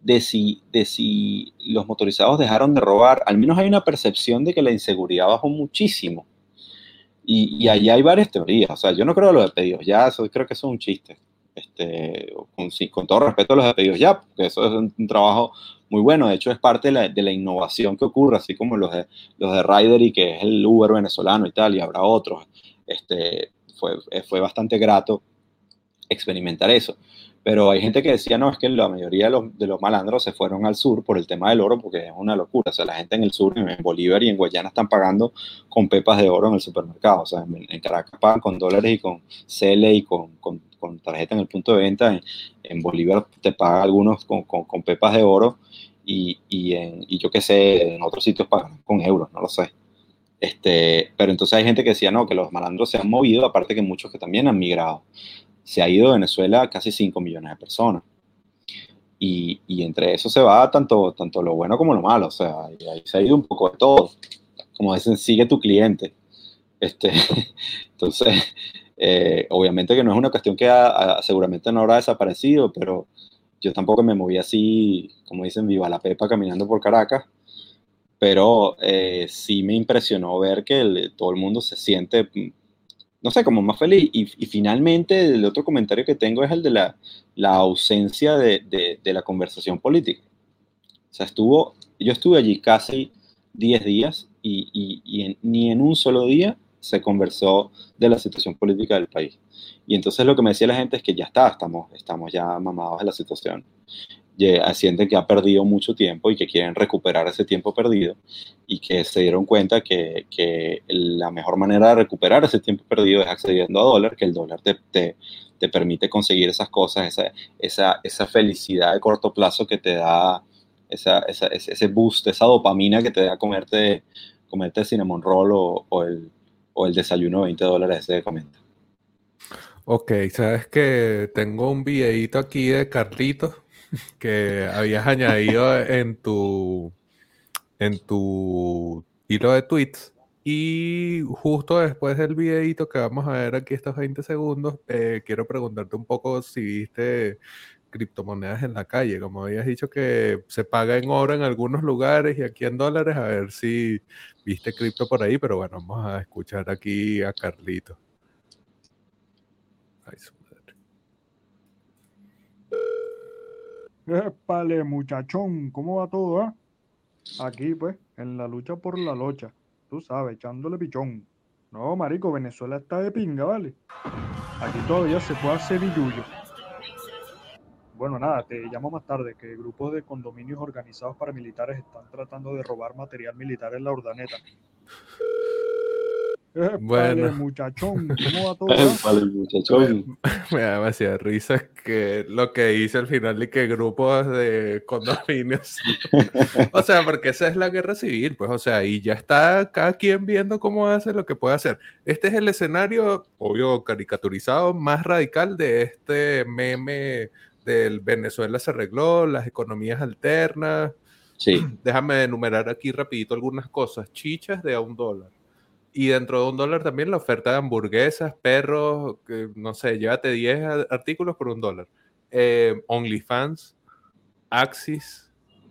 de si, de si los motorizados dejaron de robar, al menos hay una percepción de que la inseguridad bajó muchísimo. Y, y allá hay varias teorías. O sea, yo no creo en los despedidos ya, eso creo que eso es un chiste. Este, con, todo respeto a los despedidos ya, porque eso es un, trabajo muy bueno. De hecho, es parte de la, de la, innovación que ocurre, así como los de, los de Rider y que es el Uber venezolano y tal, y habrá otros. Este, fue, fue bastante grato experimentar eso. Pero hay gente que decía, no, es que la mayoría de los, malandros se fueron al sur por el tema del oro, porque es una locura. O sea, la gente en el sur, en Bolívar y en Guayana están pagando con pepas de oro en el supermercado. O sea, en, Caracas pagan con dólares y con CL y con, con, con, tarjeta en el punto de venta. En, Bolívar te pagan algunos con, con pepas de oro y, y, en, y yo qué sé, en otros sitios pagan con euros, no lo sé. Este, pero entonces hay gente que decía, no, que los malandros se han movido, aparte que muchos que también han migrado se ha ido de Venezuela casi 5 millones de personas. Y, y, entre eso se va tanto, tanto lo bueno como lo malo, o sea, ahí se ha ido un poco de todo. Como dicen, sigue tu cliente. Este, entonces, eh, obviamente que no es una cuestión que seguramente no habrá desaparecido, pero yo tampoco me moví así, como dicen, viva la pepa caminando por Caracas, pero eh, sí me impresionó ver que todo el mundo se siente no sé, como más feliz. Y, finalmente, el otro comentario que tengo es el de la, la ausencia de, de, la conversación política. O sea, estuvo, yo estuve allí casi 10 días y, y, ni en un solo día se conversó de la situación política del país. Y entonces lo que me decía la gente es que ya está, estamos, estamos ya mamados de la situación sienten que ha perdido mucho tiempo y que quieren recuperar ese tiempo perdido y que se dieron cuenta que, que la mejor manera de recuperar ese tiempo perdido es accediendo a dólar, que el dólar te, te, te permite conseguir esas cosas, esa, esa, esa, felicidad de corto plazo que te da, esa, ese boost, esa dopamina que te da comerte, comerte el cinnamon roll o, o, el, o el desayuno de 20 dólares ese de comenta. Ok, sabes que tengo un videito aquí de Carlitos que habías añadido en tu en tu hilo de tweets. Y justo después del videito que vamos a ver aquí estos 20 segundos, eh, quiero preguntarte un poco si viste criptomonedas en la calle, como habías dicho que se paga en oro en algunos lugares y aquí en dólares, a ver si viste cripto por ahí, pero bueno, vamos a escuchar aquí a Carlito. Épale, muchachón, ¿cómo va todo? Ah? Aquí, pues, en la lucha por la locha. Tú sabes, echándole pichón. No, marico, Venezuela está de pinga, ¿vale? Aquí todavía se puede hacer billuyo. Bueno, nada, te llamo más tarde, que grupos de condominios organizados paramilitares están tratando de robar material militar en la ordaneta. Bueno, muchachón, ¿cómo va todo? Vale, muchachón. Me, da demasiada risa que lo que hice al final y que grupos de condominios. o sea, porque esa es la guerra civil, pues, o sea, y ya está cada quien viendo cómo hace lo que puede hacer. Este es el escenario, obvio, caricaturizado, más radical de este meme del Venezuela se arregló, las economías alternas. Sí. Déjame enumerar aquí rapidito algunas cosas. Chichas de a un dólar y dentro de un dólar también la oferta de hamburguesas, perros, no sé, llévate 10 artículos por un dólar. Eh, OnlyFans, Axis,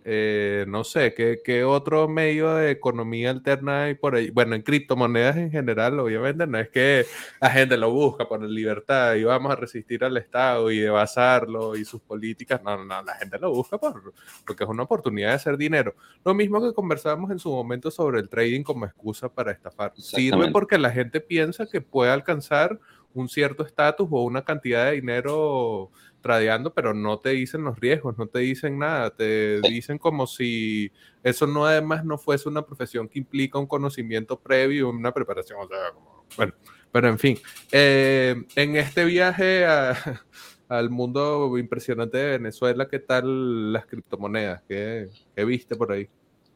eh, no sé, ¿qué, otro medio de economía alterna hay por ahí? Bueno, en criptomonedas en general, obviamente, no es que la gente lo busca por libertad y vamos a resistir al Estado y de basarlo y sus políticas. No, no, la gente lo busca por, porque es una oportunidad de hacer dinero. Lo mismo que conversábamos en su momento sobre el trading como excusa para estafar. Sirve porque la gente piensa que puede alcanzar un cierto estatus o una cantidad de dinero tradeando, pero no te dicen los riesgos, no te dicen nada, te dicen como si eso no además no fuese una profesión que implica un conocimiento previo, una preparación, o sea, bueno, pero en fin, eh, en este viaje al mundo impresionante de Venezuela, ¿qué tal las criptomonedas? ¿Qué, viste por ahí?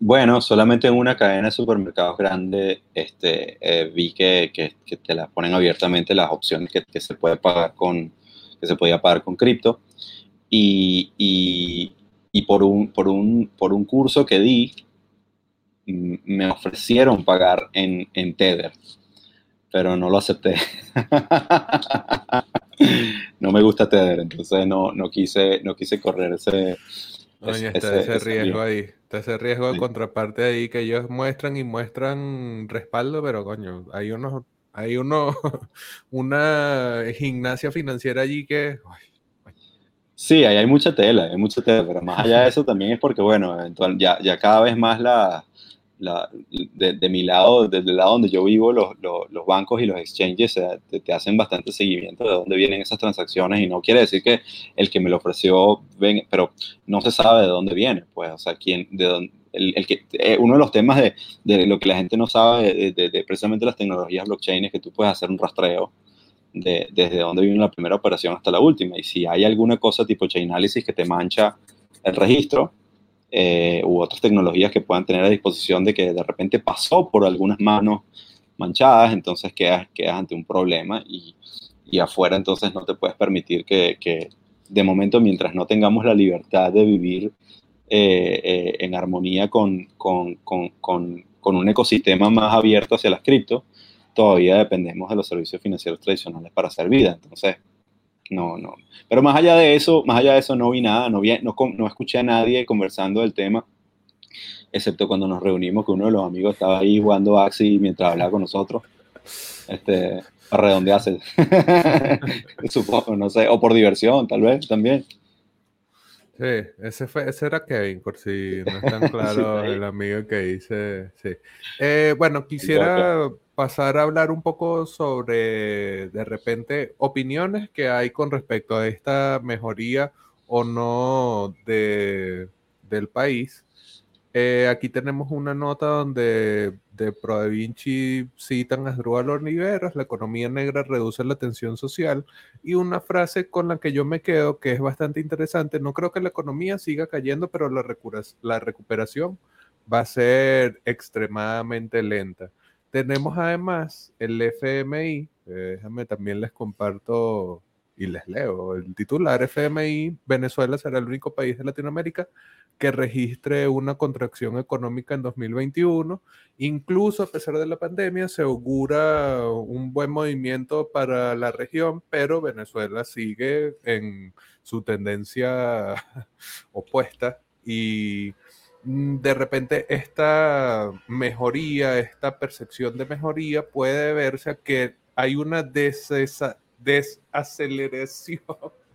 Bueno, solamente en una cadena de supermercados grande este, eh, vi que, que, te la ponen abiertamente las opciones que, que se puede pagar con, que se podía pagar con cripto. Y, y, por, un, por, un, por un curso que di, me ofrecieron pagar en, en Tether, pero no lo acepté. no me gusta Tether, entonces no, no, quise, no quise correr ese, está ese, riesgo ahí, está ese riesgo de contraparte ahí que ellos muestran y muestran respaldo, pero coño, hay unos hay uno, una gimnasia financiera allí que... Sí, ahí hay mucha tela, hay mucha tela, pero más allá de eso también es porque, bueno, ya, ya cada vez más la, de, mi lado, desde el lado donde yo vivo, los, los, bancos y los exchanges te, hacen bastante seguimiento de dónde vienen esas transacciones y no quiere decir que el que me lo ofreció, pero no se sabe de dónde viene, pues, o sea, quién, de dónde, el, que, eh, uno de los temas de, de, lo que la gente no sabe de, precisamente las tecnologías blockchain es que tú puedes hacer un rastreo de, desde dónde viene la primera operación hasta la última. Y si hay alguna cosa tipo Chainalysis que te mancha el registro, eh, u otras tecnologías que puedan tener a disposición de que de repente pasó por algunas manos manchadas, entonces quedas, quedas ante un problema y, y afuera entonces no te puedes permitir que, que, de momento mientras no tengamos la libertad de vivir eh, eh, en armonía con, con, con, con, un ecosistema más abierto hacia las cripto, todavía dependemos de los servicios financieros tradicionales para hacer vida. Entonces, no, no. Pero más allá de eso, más allá de eso no vi nada, no, vi, no, no escuché a nadie conversando del tema, excepto cuando nos reunimos, que uno de los amigos estaba ahí jugando Axi mientras hablaba con nosotros. Este, para redondearse. Supongo, no sé, o por diversión, tal vez también. Sí, ese, fue, ese era Kevin, por si no es tan claro el amigo que dice. Sí. Eh, bueno, quisiera pasar a hablar un poco sobre, de repente, opiniones que hay con respecto a esta mejoría o no de, del país. Eh, aquí tenemos una nota donde de Pro Vinci citan a Asdrúbal Oliveras, la economía negra reduce la tensión social, y una frase con la que yo me quedo que es bastante interesante, no creo que la economía siga cayendo, pero la, la recuperación va a ser extremadamente lenta. Tenemos además el FMI, eh, déjame también les comparto y les leo el titular, FMI, Venezuela será el único país de Latinoamérica que registre una contracción económica en 2021. Incluso a pesar de la pandemia, se augura un buen movimiento para la región, pero Venezuela sigue en su tendencia opuesta y mm, de repente esta mejoría, esta percepción de mejoría puede verse a que hay una desaceleración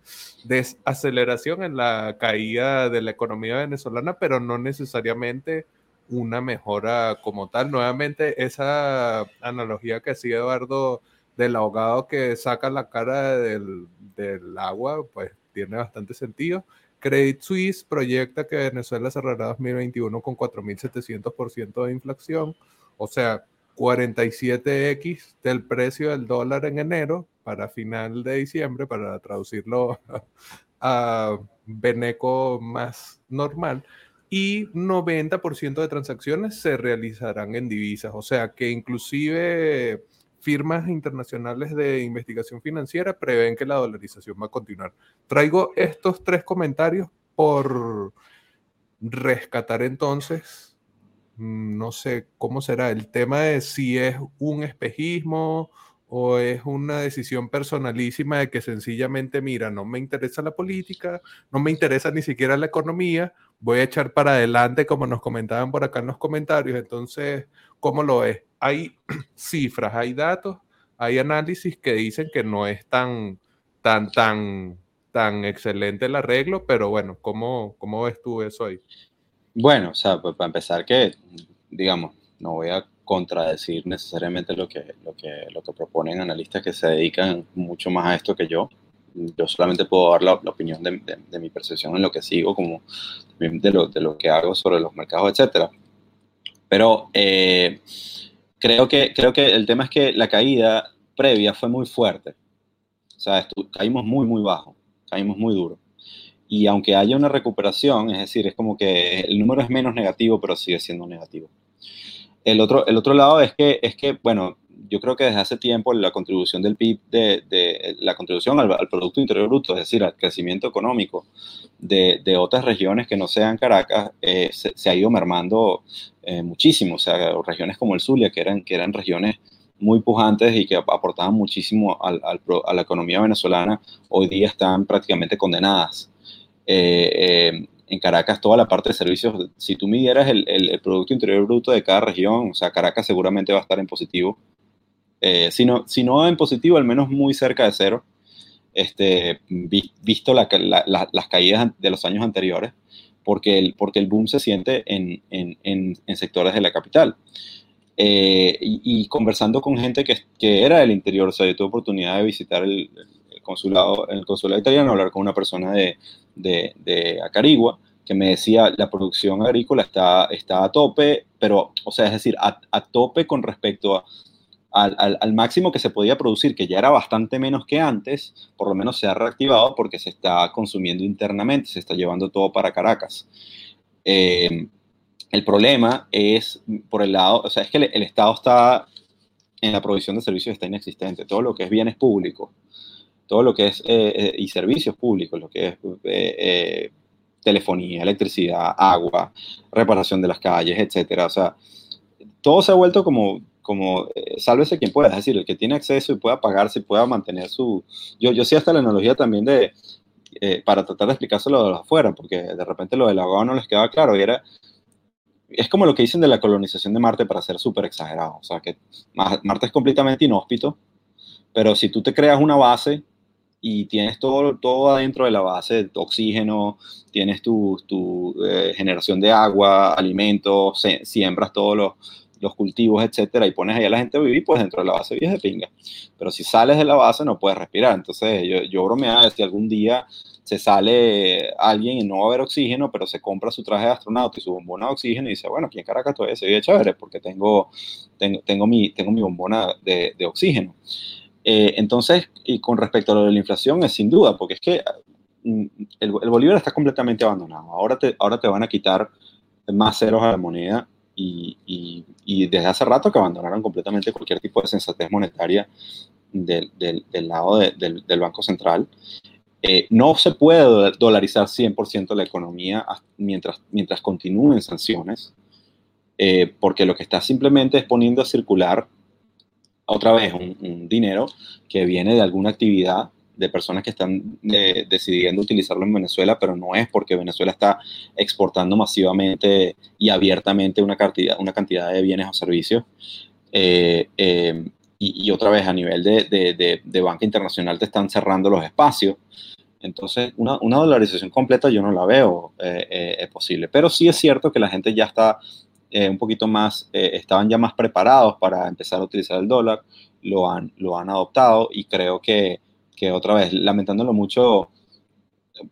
desaceleración en la caída de la economía venezolana, pero no necesariamente una mejora como tal. Nuevamente, esa analogía que hacía Eduardo del ahogado que saca la cara del, del agua, pues tiene bastante sentido. Credit Suisse proyecta que Venezuela cerrará 2021 con 4.700% de inflación, o sea, 47x del precio del dólar en enero para final de diciembre, para traducirlo a Beneco más normal, y 90% de transacciones se realizarán en divisas, o sea que inclusive firmas internacionales de investigación financiera prevén que la dolarización va a continuar. Traigo estos tres comentarios por rescatar entonces, no sé cómo será el tema de si es un espejismo o es una decisión personalísima de que sencillamente, mira, no me interesa la política, no me interesa ni siquiera la economía, voy a echar para adelante como nos comentaban por acá en los comentarios. Entonces, ¿cómo lo es? Hay cifras, hay datos, hay análisis que dicen que no es tan, tan, tan, tan excelente el arreglo, pero bueno, ¿cómo, cómo ves tú eso ahí? Bueno, o sea, pues para empezar que, digamos, no voy a contradecir necesariamente lo que, lo que, lo que proponen analistas que se dedican mucho más a esto que yo. Yo solamente puedo dar la, opinión de, de, mi percepción en lo que sigo, como de lo, de lo que hago sobre los mercados, etc. Pero eh, creo, que, creo que el tema es que la caída previa fue muy fuerte. O sea, caímos muy, muy bajo, caímos muy duro. Y aunque haya una recuperación, es decir, es como que el número es menos negativo, pero sigue siendo negativo. El otro, el otro lado es que, es que, bueno, yo creo que desde hace tiempo la contribución del PIB, de, de la contribución al, Producto Interior Bruto, es decir, al crecimiento económico de, de otras regiones que no sean Caracas, eh, se, ha ido mermando eh, muchísimo. O sea, regiones como el Zulia, que eran, que eran regiones muy pujantes y que aportaban muchísimo al, al, a la economía venezolana, hoy día están prácticamente condenadas. Eh, en Caracas toda la parte de servicios, si tú midieras el, el, Producto Interior Bruto de cada región, o sea, Caracas seguramente va a estar en positivo. Eh, si, no, si no en positivo, al menos muy cerca de cero, este, visto la, las caídas de los años anteriores, porque el, porque el boom se siente en, en, en, sectores de la capital. Eh, y, conversando con gente que, que, era del interior, o sea, yo tuve oportunidad de visitar el, el consulado, el consulado italiano, hablar con una persona de, de, Acarigua, que me decía, la producción agrícola está, está a tope, pero, o sea, es decir, a, a tope con respecto a, al, al, máximo que se podía producir, que ya era bastante menos que antes, por lo menos se ha reactivado porque se está consumiendo internamente, se está llevando todo para Caracas. Eh, el problema es por el lado, o sea, es que el, Estado está en la provisión de servicios está inexistente, todo lo que es bienes públicos, todo lo que es, eh, eh, y servicios públicos, lo que es eh, telefonía, electricidad, agua, reparación de las calles, etcétera. O sea, todo se ha vuelto como, como sálvese quien pueda, es decir, el que tiene acceso y pueda pagarse y pueda mantener su... Yo, yo sí hasta la analogía también de, para tratar de explicárselo de los afuera, porque de repente lo del agua no les quedaba claro y era... Es como lo que dicen de la colonización de Marte para ser súper exagerado. O sea, que Marte es completamente inhóspito, pero si tú te creas una base y tienes todo, todo adentro de la base, oxígeno, tienes tu, tu eh, generación de agua, alimentos, siembras todos los, los, cultivos, etcétera, y pones ahí a la gente a vivir, pues dentro de la base vives de pinga. Pero si sales de la base no puedes respirar. Entonces yo, yo bromeaba si algún día se sale alguien y no va a haber oxígeno, pero se compra su traje de astronauta y su bombona de oxígeno y dice, bueno, aquí en Caracas todavía se vive chévere porque tengo, tengo, tengo, mi, tengo mi bombona de, de oxígeno. Eh, entonces, y con respecto a lo de la inflación, es sin duda, porque es que mm, el, Bolívar está completamente abandonado. Ahora te, ahora te van a quitar más ceros a la moneda y, y, desde hace rato que abandonaron completamente cualquier tipo de sensatez monetaria del, del, lado del, del, Banco Central. Eh, no se puede dolarizar 100% la economía mientras, mientras continúen sanciones, eh, porque lo que está simplemente es poniendo a circular otra vez un, dinero que viene de alguna actividad de personas que están eh, decidiendo utilizarlo en Venezuela, pero no es porque Venezuela está exportando masivamente y abiertamente una cantidad, una cantidad de bienes o servicios. Eh, eh, y, otra vez a nivel de, de, banca internacional te están cerrando los espacios. Entonces, una, una dolarización completa yo no la veo posible. Pero sí es cierto que la gente ya está eh, un poquito más, eh, estaban ya más preparados para empezar a utilizar el dólar, lo han, lo han adoptado y creo que, que otra vez, lamentándolo mucho,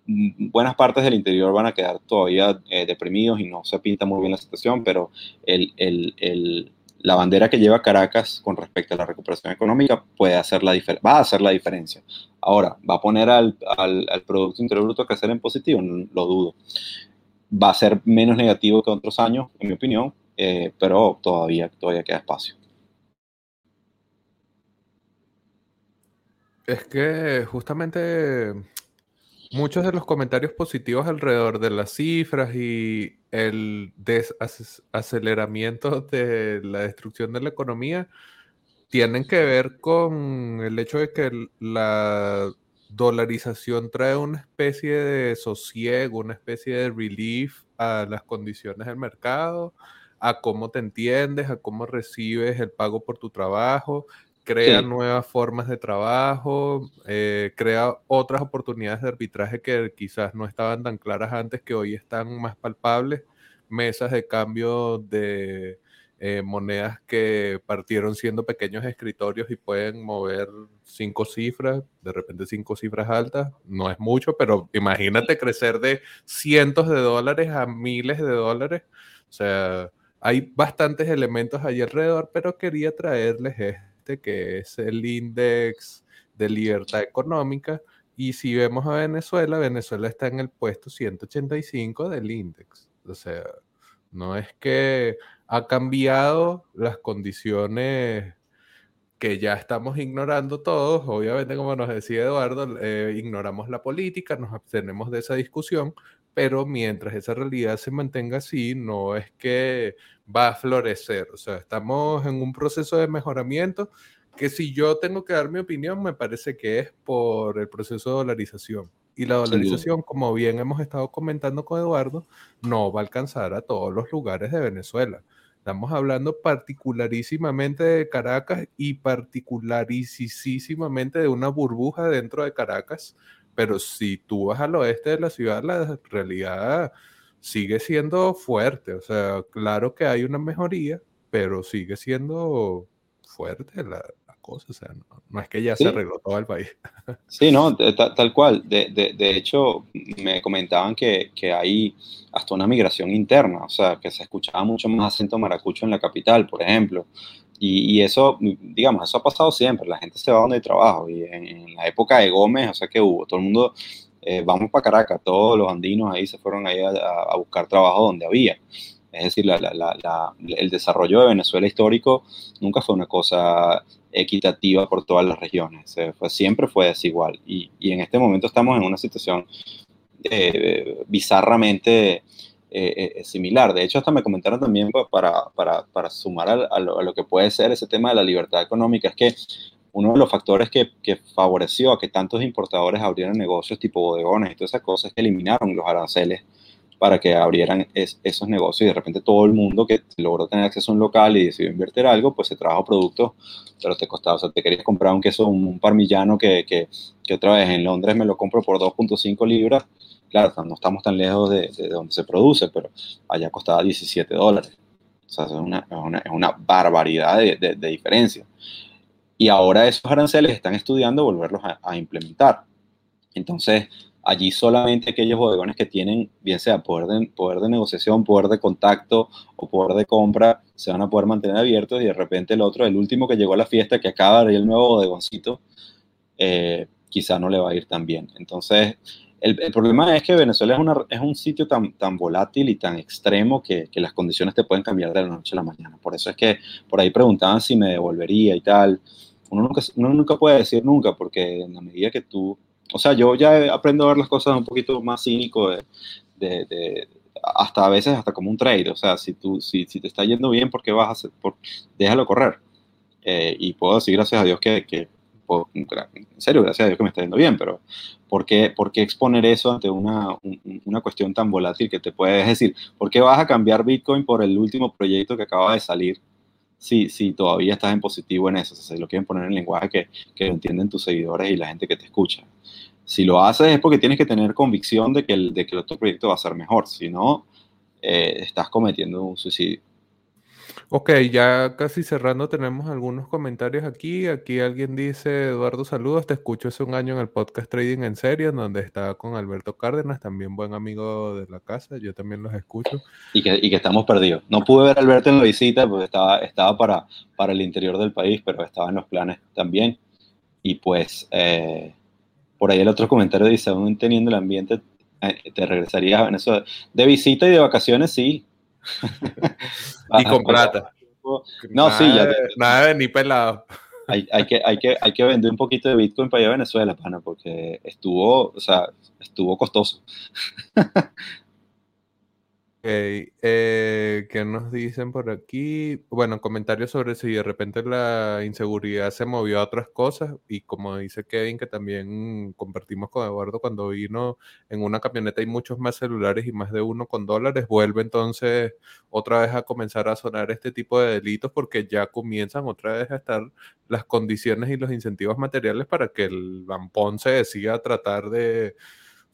mm, buenas partes del interior van a quedar todavía deprimidos y no se pinta muy bien la situación, pero el, el, el, la bandera que lleva Caracas con respecto a la recuperación económica puede hacer la va a hacer la diferencia. Ahora, ¿va a poner al, al, al Producto Interior Bruto a crecer en positivo? Lo dudo. Va a ser menos negativo que otros años, en mi opinión, eh, pero todavía, todavía queda espacio. Es que justamente muchos de los comentarios positivos alrededor de las cifras y el desaceleramiento de la destrucción de la economía tienen que ver con el hecho de que la dolarización trae una especie de sosiego, una especie de relief a las condiciones del mercado, a cómo te entiendes, a cómo recibes el pago por tu trabajo, crea nuevas formas de trabajo, eh, crea otras oportunidades de arbitraje que quizás no estaban tan claras antes, que hoy están más palpables, mesas de cambio de eh, monedas que partieron siendo pequeños escritorios y pueden mover cinco cifras, de repente cinco cifras altas, no es mucho, pero imagínate crecer de cientos de dólares a miles de dólares, o sea, hay bastantes elementos ahí alrededor, pero quería traerles esto que es el índice de libertad económica. Y si vemos a Venezuela, Venezuela está en el puesto 185 del índice. O sea, no es que ha cambiado las condiciones que ya estamos ignorando todos. Obviamente, como nos decía Eduardo, eh, ignoramos la política, nos abstenemos de esa discusión, pero mientras esa realidad se mantenga así, no es que va a florecer. O sea, estamos en un proceso de mejoramiento que si yo tengo que dar mi opinión, me parece que es por el proceso de dolarización. Y la dolarización, como bien hemos estado comentando con Eduardo, no va a alcanzar a todos los lugares de Venezuela. Estamos hablando particularísimamente de Caracas y particularísimamente de una burbuja dentro de Caracas pero si tú vas al oeste de la ciudad, la realidad sigue siendo fuerte. O sea, claro que hay una mejoría, pero sigue siendo fuerte la, cosa. O sea, no, es que ya se arregló todo el país. Sí, no, tal, cual. De, de, de, hecho, me comentaban que, que, hay hasta una migración interna, o sea, que se escuchaba mucho más acento maracucho en la capital, por ejemplo. Y, eso, digamos, eso ha pasado siempre. La gente se va donde hay trabajo. Y en, la época de Gómez, o sea, que hubo, todo el mundo, eh, vamos para Caracas, todos los andinos ahí se fueron ahí a, buscar trabajo donde había. Es decir, la, la, el desarrollo de Venezuela histórico nunca fue una cosa equitativa por todas las regiones. Fue, siempre fue desigual. Y, y, en este momento estamos en una situación eh, bizarramente eh, eh, similar. De hecho, hasta me comentaron también para, para, para sumar a, lo, que puede ser ese tema de la libertad económica, es que uno de los factores que, que, favoreció a que tantos importadores abrieran negocios tipo bodegones y todas esas cosas es que eliminaron los aranceles para que abrieran esos negocios y de repente todo el mundo que logró tener acceso a un local y decidió invertir algo, pues se trajo productos, pero te costaba, o sea, te querías comprar un queso, un parmillano que, que, otra vez en Londres me lo compro por 2.5 libras, Claro, no estamos tan lejos de, donde se produce, pero allá costaba 17 dólares. O sea, es una, es una, barbaridad de, de, diferencia. Y ahora esos aranceles están estudiando volverlos a, implementar. Entonces, allí solamente aquellos bodegones que tienen, bien sea poder de, poder de negociación, poder de contacto o poder de compra, se van a poder mantener abiertos y de repente el otro, el último que llegó a la fiesta, que acaba de abrir el nuevo bodegoncito, eh, quizá no le va a ir tan bien. Entonces, el, problema es que Venezuela es, una, es un sitio tan, tan volátil y tan extremo que, que, las condiciones te pueden cambiar de la noche a la mañana. Por eso es que por ahí preguntaban si me devolvería y tal. Uno nunca, uno nunca puede decir nunca, porque en la medida que tú... O sea, yo ya aprendo a ver las cosas un poquito más cínico, de, de, hasta a veces hasta como un trade. O sea, si, tú, si, si te está yendo bien, ¿por qué vas a hacer? Por, déjalo correr. Eh, y puedo decir, gracias a Dios, que, que en serio, gracias a Dios que me está yendo bien, pero ¿por qué, por qué exponer eso ante una, una, cuestión tan volátil que te puedes decir? ¿Por qué vas a cambiar Bitcoin por el último proyecto que acaba de salir si, si todavía estás en positivo en eso? O sea, si lo quieren poner en lenguaje que, que, lo entienden tus seguidores y la gente que te escucha. Si lo haces es porque tienes que tener convicción de que el, de que el otro proyecto va a ser mejor, si no, eh, estás cometiendo un suicidio. Ok, ya casi cerrando tenemos algunos comentarios aquí. Aquí alguien dice, Eduardo, saludos, te escucho hace un año en el podcast Trading en Serie, donde estaba con Alberto Cárdenas, también buen amigo de la casa, yo también los escucho. Y que, y que estamos perdidos. No pude ver a Alberto en la visita porque estaba, estaba para, para el interior del país, pero estaba en los planes también. Y pues, eh, por ahí el otro comentario dice, aún teniendo el ambiente, eh, te regresarías a Venezuela. De visita y de vacaciones, sí, y con plata. No, sí, ya. nada de ni pelado. Hay, hay, que, hay, que, hay que vender un poquito de Bitcoin para allá a Venezuela, pana, porque estuvo, o sea, estuvo costoso. Eh, ¿Qué nos dicen por aquí? Bueno, comentarios sobre si de repente la inseguridad se movió a otras cosas y como dice Kevin, que también compartimos con Eduardo cuando vino en una camioneta hay muchos más celulares y más de uno con dólares, vuelve entonces otra vez a comenzar a sonar este tipo de delitos porque ya comienzan otra vez a estar las condiciones y los incentivos materiales para que el vampón se decida tratar de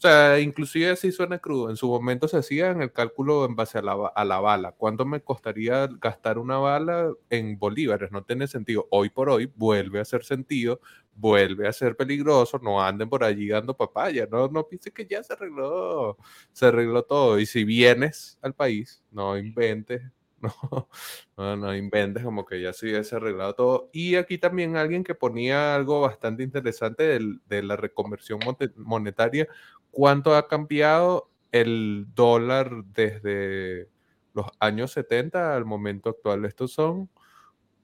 o sea, inclusive si suena crudo, en su momento se hacía en el cálculo en base a la, a la bala. ¿Cuánto me costaría gastar una bala en bolívares? No tiene sentido. Hoy por hoy vuelve a hacer sentido, vuelve a ser peligroso, no anden por allí dando papaya, no, no que ya se arregló, se arregló todo. Y si vienes al país, no inventes No, no, inventes como que ya se hubiese arreglado todo. Y aquí también alguien que ponía algo bastante interesante de la reconversión monetaria. ¿Cuánto ha cambiado el dólar desde los años 70 al momento actual? Estos son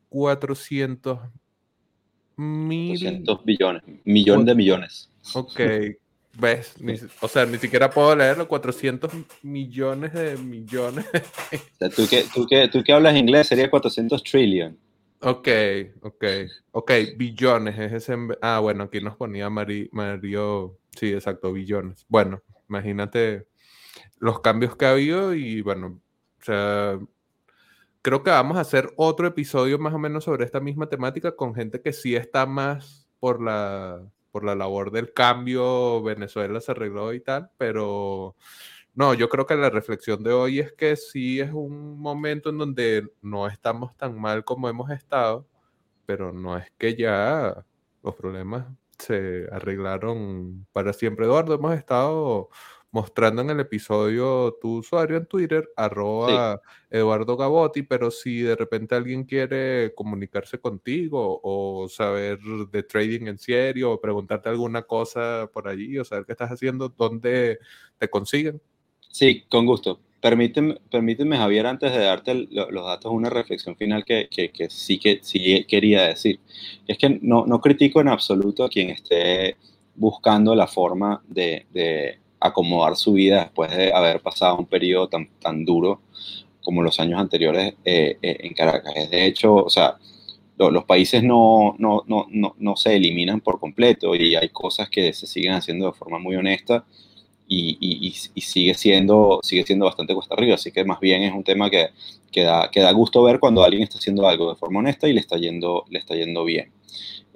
400 mil... 400 billones, millón de millones. Ok, ¿Ves? o sea, ni siquiera puedo leerlo, 400 millones de millones. ¿tú, que, tú, que, tú que hablas inglés sería 400 trillion. Ok, ok, ok, billones es ese. Ah, bueno, aquí nos ponía Mario, sí, exacto, billones. Bueno, imagínate los cambios que ha habido y bueno, o sea, creo que vamos a hacer otro episodio más o menos sobre esta misma temática con gente que sí está más por la por la labor del cambio, Venezuela se arregló y tal, pero no, yo creo que la reflexión de hoy es que sí es un momento en donde no estamos tan mal como hemos estado, pero no es que ya los problemas se arreglaron para siempre. Eduardo, hemos estado mostrando en el episodio tu usuario en Twitter, arroba Eduardo Gabotti, pero si de repente alguien quiere comunicarse contigo o saber de trading en serio o preguntarte alguna cosa por allí o saber qué estás haciendo, ¿dónde te consiguen? Sí, con gusto. Permíteme, permíteme Javier, antes de darte los datos, una reflexión final que, sí que sí quería decir. Es que no, no critico en absoluto a quien esté buscando la forma de acomodar su vida después de haber pasado un periodo tan, tan duro como los años anteriores eh, eh, en Caracas. De hecho, o sea, los países no, no, no, no, se eliminan por completo y hay cosas que se siguen haciendo de forma muy honesta y, y, y, sigue, siendo, sigue siendo bastante cuesta arriba. Así que más bien es un tema que, que, da, que da gusto ver cuando alguien está haciendo algo de forma honesta y le está yendo, le está yendo bien.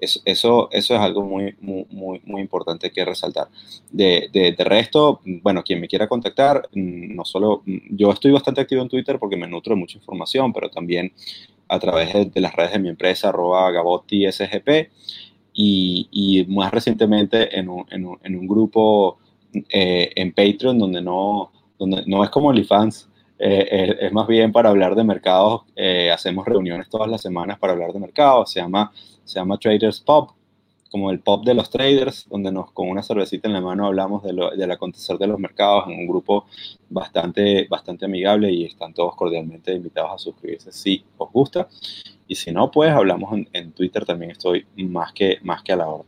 Eso, eso, eso, es algo muy, muy, muy importante que resaltar. De, de, resto, bueno, quien me quiera contactar, mm, no solo, mm, yo estoy bastante activo en Twitter porque me nutro de mucha información, pero también a través de, las redes de mi empresa, arroba y, y más recientemente en un, en un, en un grupo eh, en Patreon donde no, donde no es como OnlyFans, eh, eh, es más bien para hablar de mercados. hacemos reuniones todas las semanas para hablar de mercados. Se llama se llama Traders Pop, como el pop de los traders, donde nos con una cervecita en la mano hablamos de lo, del acontecer de los mercados en un grupo bastante, bastante amigable y están todos cordialmente invitados a suscribirse si os gusta. Y si no, pues hablamos en, en Twitter, también estoy más que, más que a la hora.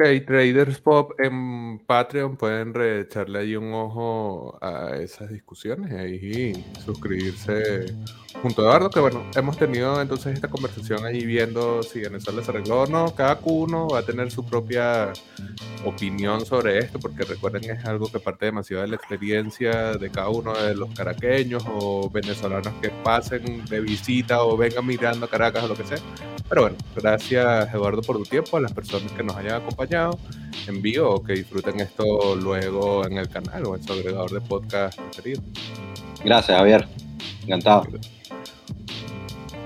Ok, Traders Pop en Patreon pueden echarle ahí un ojo a esas discusiones y ahí suscribirse junto a Eduardo, que bueno, hemos tenido entonces esta conversación ahí viendo si Venezuela se arregló o no. Cada uno va a tener su propia opinión sobre esto, porque recuerden es algo que parte demasiado de la experiencia de cada uno de los caraqueños o venezolanos que pasen de visita o vengan mirando a Caracas o lo que sea. Pero bueno, gracias Eduardo por tu tiempo, a las personas que nos hayan acompañado en vivo o que disfruten esto luego en el canal o en su agregador de podcast preferido. Gracias, Javier. Encantado.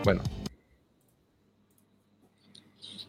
Bueno,